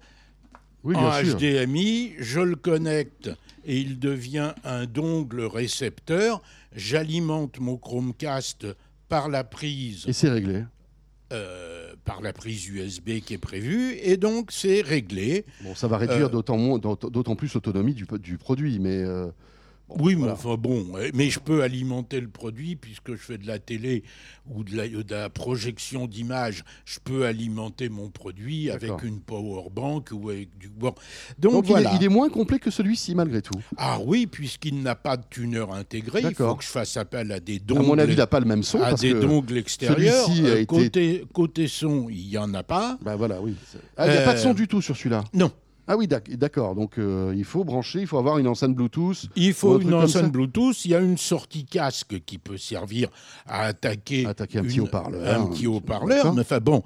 Oui, en sûr. HDMI, je le connecte et il devient un dongle récepteur. J'alimente mon Chromecast par la prise Et c'est réglé. euh, par la prise USB qui est prévue et donc c'est réglé. Bon, ça va réduire Euh, d'autant plus l'autonomie du, du produit, mais euh, oui, mais enfin bon, mais je peux alimenter le produit puisque je fais de la télé ou de la, projection d'image. Je peux alimenter mon produit avec une power bank ou avec du bon. Donc, voilà. il, est, moins complet que celui-ci malgré tout. Ah oui, puisqu'il n'a pas de tuner intégré. Il faut que je fasse appel à des dongles. À mon avis, il n'a pas le même son. À des dongles extérieurs. Euh, côté, côté son, il n'y en a pas. Bah voilà, oui. Ah, il n'y a pas de son euh, du tout sur celui-là. Non. Ah oui, d'accord. Donc euh, il faut brancher, il faut avoir une enceinte Bluetooth. Il faut une enceinte Bluetooth. Il y a une sortie casque qui peut servir à attaquer, attaquer un petit haut-parleur. Un petit haut-parleur. Mais enfin bon.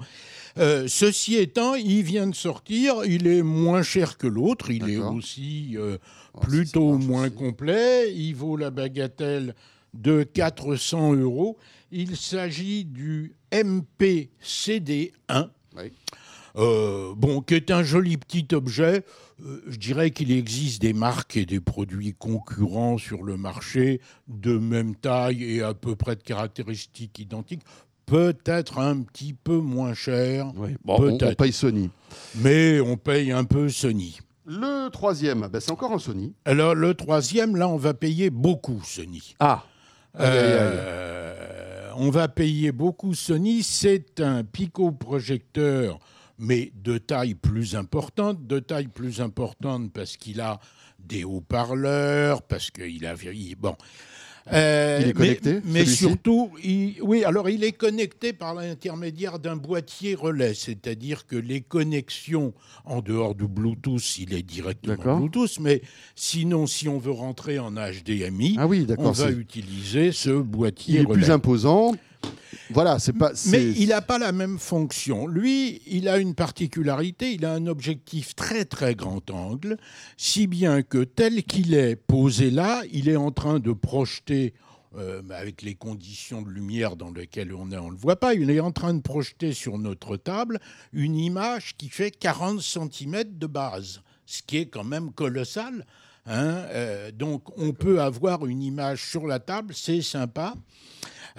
Euh, ceci étant, il vient de sortir, il est moins cher que l'autre, il est aussi euh, oh, plutôt moins complet, il vaut la bagatelle de 400 euros. Il s'agit du MPCD1. Oui. Euh, bon, qui est un joli petit objet. Euh, je dirais qu'il existe des marques et des produits concurrents sur le marché de même taille et à peu près de caractéristiques identiques. Peut-être un petit peu moins cher. on, paye Sony. Mais on paye un peu Sony. Le troisième, ben c'est encore un Sony. Alors le troisième, là, on va payer beaucoup Sony. Ah. Euh, on va payer beaucoup Sony. C'est un Pico projecteur mais de taille plus importante, de taille plus importante parce qu'il a des haut-parleurs, parce qu'il a... Bon. Euh, il est connecté Mais, surtout, oui, alors il est connecté par l'intermédiaire d'un boîtier relais, c'est-à-dire que les connexions en dehors du Bluetooth, il est directement Bluetooth, mais sinon, si on veut rentrer en HDMI, ah oui, on va utiliser ce boîtier relais. Il est plus imposant, voilà, c'est pas. Mais il n'a pas la même fonction. Lui, il a une particularité. Il a un objectif très très grand angle, si bien que tel qu'il est posé là, il est en train de projeter. Euh, avec les conditions de lumière dans lesquelles on est, on ne le voit pas. Il est en train de projeter sur notre table une image qui fait 40 cm de base, ce qui est quand même colossal. Hein. Euh, donc on peut avoir une image sur la table, c'est sympa.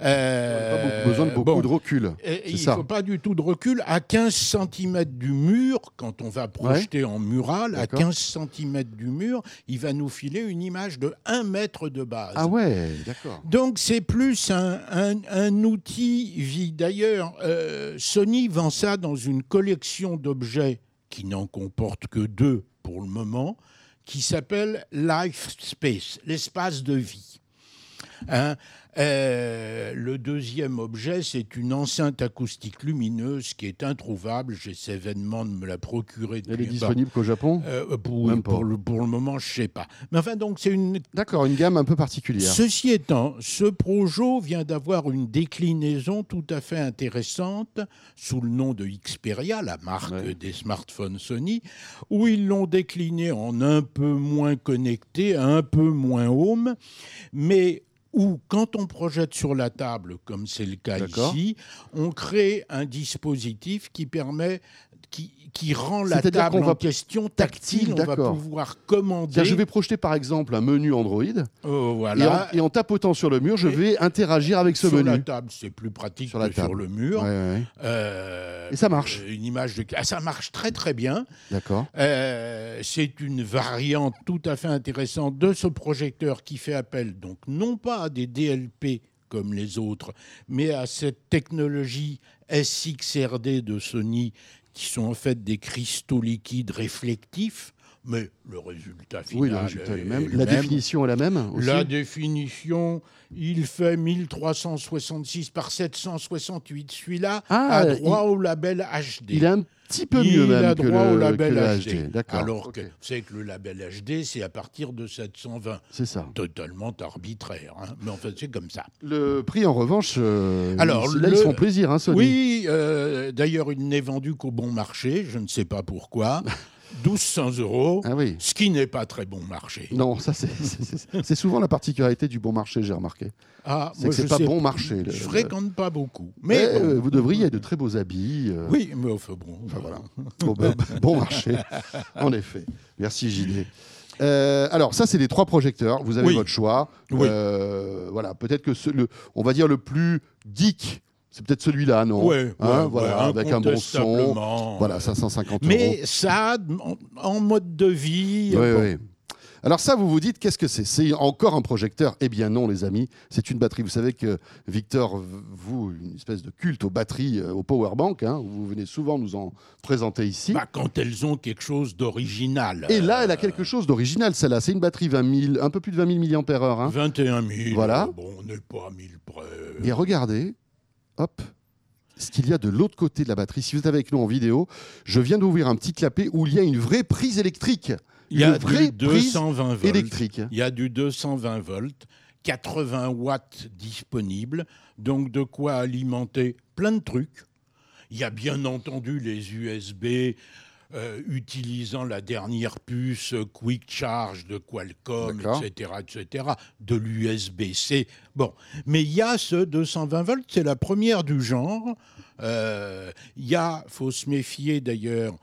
Euh, pas besoin de beaucoup de recul. il ne faut pas du tout de recul. À 15 cm du mur, quand on va projeter en mural, à 15 cm du mur, il va nous filer une image de 1 mètre de base. Ah ouais, d'accord. Donc c'est plus un, un, outil. D'ailleurs, euh, Sony vend ça dans une collection d'objets qui n'en comporte que deux pour le moment, qui s'appelle Life Space, l'espace de vie. Hein euh, le deuxième objet, c'est une enceinte acoustique lumineuse qui est introuvable. J'essaie vainement de me la procurer. Elle est disponible qu'au Japon euh, pour, pour, le, pour, le, moment, je ne sais pas. Mais enfin, donc c'est une. D'accord, une gamme un peu particulière. Ceci étant, ce Projo vient d'avoir une déclinaison tout à fait intéressante sous le nom de Xperia, la marque des smartphones Sony, où ils l'ont décliné en un peu moins connecté, un peu moins home, mais où, quand on projette sur la table, comme c'est le cas ici, on crée un dispositif qui permet qui, qui rend la table en question tactile. On va pouvoir commander. Je vais projeter par exemple un menu Android. Oh, voilà. et, en, tapotant sur le mur, je vais interagir avec ce menu. Sur la table, c'est plus pratique sur que sur le mur. Euh, et ça marche. Une image de... Ah, ça marche très très bien. D'accord. Euh, c'est une variante tout à fait intéressante de ce projecteur qui fait appel donc non pas à des DLP comme les autres, mais à cette technologie SXRD de Sony qui sont en fait des cristaux liquides réflectifs, mais le résultat final oui, le résultat est, le même. la définition est la même La définition, il fait 1366 par 768. Celui-là ah, a droit au label HD. Il a un petit peu mieux il a droit au label HD. Alors que c'est que le label HD, c'est à partir de 720. C'est ça. Totalement arbitraire. Hein. Mais en fait, c'est comme ça. Le prix, en revanche, euh, Alors, là, ils font plaisir, hein, Sony. Oui, euh, d'ailleurs, il n'est vendu qu'au bon marché. Je ne sais pas pourquoi. 1200 euros, ah oui. ce qui n'est pas très bon marché. Non, ça c'est souvent la particularité du bon marché, j'ai remarqué. Ah, c'est que c'est pas bon marché. Je fréquente pas beaucoup. Mais euh, vous devriez de très beaux habits. Euh. Oui, mais enfin bon. voilà. Ben, bon, marché, en effet. Merci JD. Euh, alors ça, c'est les trois projecteurs. Vous avez votre choix. voilà, peut-être que le, on va dire le plus geek c'est peut-être celui-là, non Oui, hein, voilà, avec un bon son. Voilà, 550 euros. Mais ça, en, mode de vie. Oui, oui. Alors ça, vous vous dites, qu'est-ce que c'est? C'est encore un projecteur? Eh bien non, les amis, c'est une batterie. Vous savez que Victor, vous, une espèce de culte aux batteries, euh, au powerbank, hein, vous venez souvent nous en présenter ici. Bah, quand elles ont quelque chose d'original. Et là, elle a quelque chose d'original, celle-là. C'est une batterie 20 000, un peu plus de 20 000 mAh. Hein. 21 000. Voilà. Bon, on n'est pas à 1000 près. Et regardez, hop, ce qu'il y a de l'autre côté de la batterie. Si vous êtes avec nous en vidéo, je viens d'ouvrir un petit clapet où il y a une vraie prise électrique. Il y a une vraie du prise 220 volts. électrique. Il y a du 220 volts, 80 watts disponibles, donc de quoi alimenter plein de trucs. Il y a bien entendu les USB euh, utilisant la dernière puce Quick Charge de Qualcomm, etc., etc., de l'USB-C. Bon, mais il y a ce 220 volts, c'est la première du genre. Euh, Il y a, faut se méfier d'ailleurs,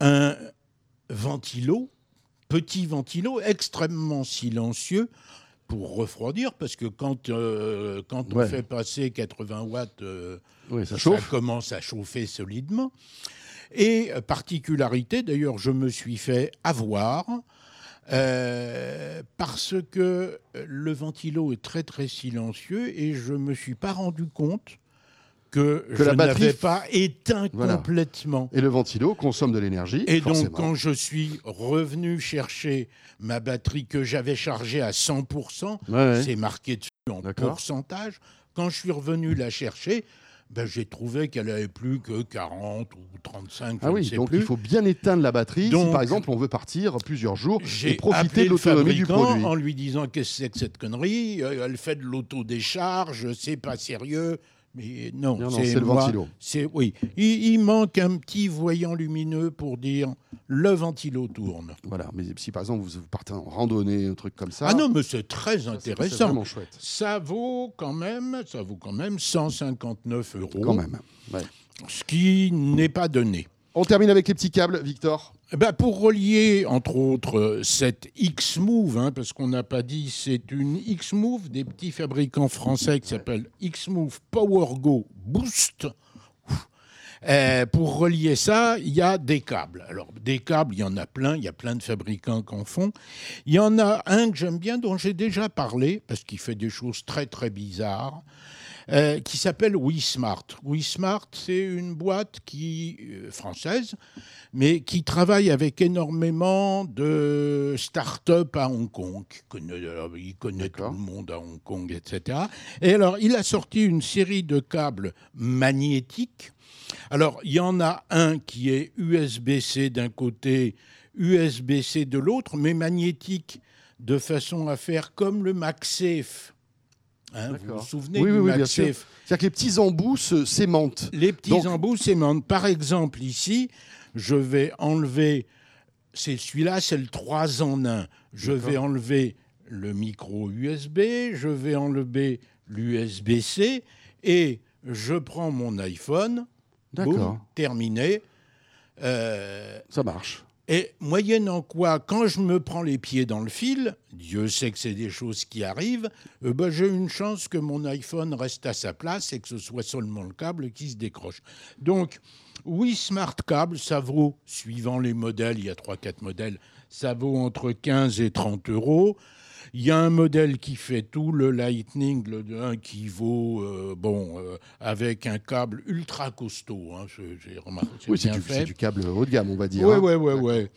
un ventilo, petit ventilo extrêmement silencieux pour refroidir, parce que quand, euh, quand on Ouais. fait passer 80 watts, euh, Oui, ça ça chauffe. commence à chauffer solidement. Et euh, particularité, d'ailleurs, je me suis fait avoir euh, parce que le ventilo est très très silencieux et je me suis pas rendu compte que, Que je la batterie pas éteint Voilà. complètement. Et le ventilo consomme de l'énergie. Et donc, quand je suis revenu chercher ma batterie que j'avais chargée à 100%, Ouais, ouais. c'est marqué dessus en pourcentage, quand je suis revenu la chercher, ben, j'ai trouvé qu'elle avait plus que 40 ou 35, je Ah ne oui, sais donc plus. il faut bien éteindre la batterie si Donc, par exemple on veut partir plusieurs jours et profiter de l'autonomie du produit. en lui disant qu'est-ce que c'est que cette connerie? Euh, Elle fait de l'autodécharge, c'est pas sérieux. Mais non, Non, non, c'est le moi, ventilo. Oui. Il, il manque un petit voyant lumineux pour dire le ventilo tourne. Voilà, mais si par exemple vous, vous partez en randonnée, un truc comme ça. ah non, mais c'est très ça, c'est- C'est intéressant. vraiment chouette. Ça vaut quand même, ça vaut quand même 159 euros. Quand même. Ouais. Ce qui n'est pas donné. On termine avec les petits câbles, Victor. Eh ben, pour relier, entre autres, cette X-Move, hein, parce qu'on n'a pas dit, c'est une X-Move des petits fabricants français qui s'appelle X-Move PowerGo Boost. Euh, pour relier ça, il y a des câbles. Alors, des câbles, il y en a plein, il y a plein de fabricants qui en font. Il y en a un que j'aime bien, dont j'ai déjà parlé, parce qu'il fait des choses très, très bizarres. Euh, qui s'appelle WeSmart. WeSmart, c'est une boîte qui euh, française, mais qui travaille avec énormément de start-up à Hong Kong. Il connaît, euh, il connaît tout le monde à Hong Kong, etc. Et alors, il a sorti une série de câbles magnétiques. Alors, il y en a un qui est USB-C d'un côté, USB-C de l'autre, mais magnétique de façon à faire comme le MagSafe. Hein, vous vous souvenez Oui, du oui, bien sûr. C'est-à-dire que les petits embouts se- s'aimantent. les petits Donc- embouts s'aimantent. Par exemple, ici, je vais enlever. C'est celui-là, c'est le 3 en 1. Je vais enlever le micro USB, je vais enlever l'USB-C et je prends mon iPhone. D'accord. terminé. Euh, Ça marche. Et moyennant quoi, quand je me prends les pieds dans le fil, Dieu sait que c'est des choses qui arrivent, ben, j'ai une chance que mon iPhone reste à sa place et que ce soit seulement le câble qui se décroche. Donc, oui, Smart Cable, ça vaut, suivant les modèles, il y a 3-4 modèles, ça vaut entre 15 et 30 euros. Il y a un modèle qui fait tout, le Lightning, le 1 qui vaut, euh, bon, euh, avec un câble ultra costaud. hein, j'ai remarqué, c'est Oui, c'est du, câble haut de gamme, on va dire. Oui, hein. oui, oui, oui.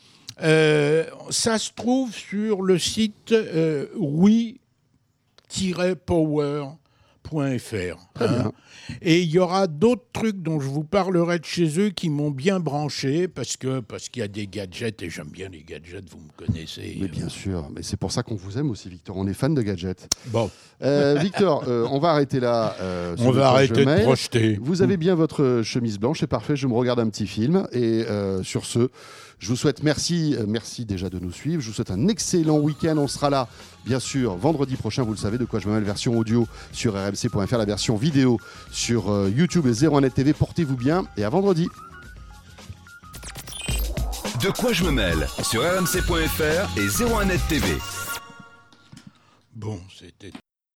Euh, ça se trouve sur le site euh, bien. Et il y aura d'autres trucs dont je vous parlerai de chez eux qui m'ont bien branché parce que parce qu'il y a des gadgets et j'aime bien les gadgets, vous me connaissez. Mais bien sûr, mais c'est pour ça qu'on vous aime aussi, Victor. On est fan de gadgets. Bon, Euh, Victor, euh, on va arrêter là. euh, on va arrêter de projeter. Vous avez bien votre chemise blanche, c'est parfait. Je me regarde un petit film. Et euh, sur ce, je vous souhaite merci, euh, merci déjà de nous suivre. Je vous souhaite un excellent week-end. On sera là, bien sûr, vendredi prochain. Vous le savez, de quoi je me mêle, version audio sur rmc.fr, la version vidéo sur euh, YouTube et 01net TV. Portez-vous bien et à vendredi. De quoi je me mêle sur rmc.fr et 01net TV. Bon, c'était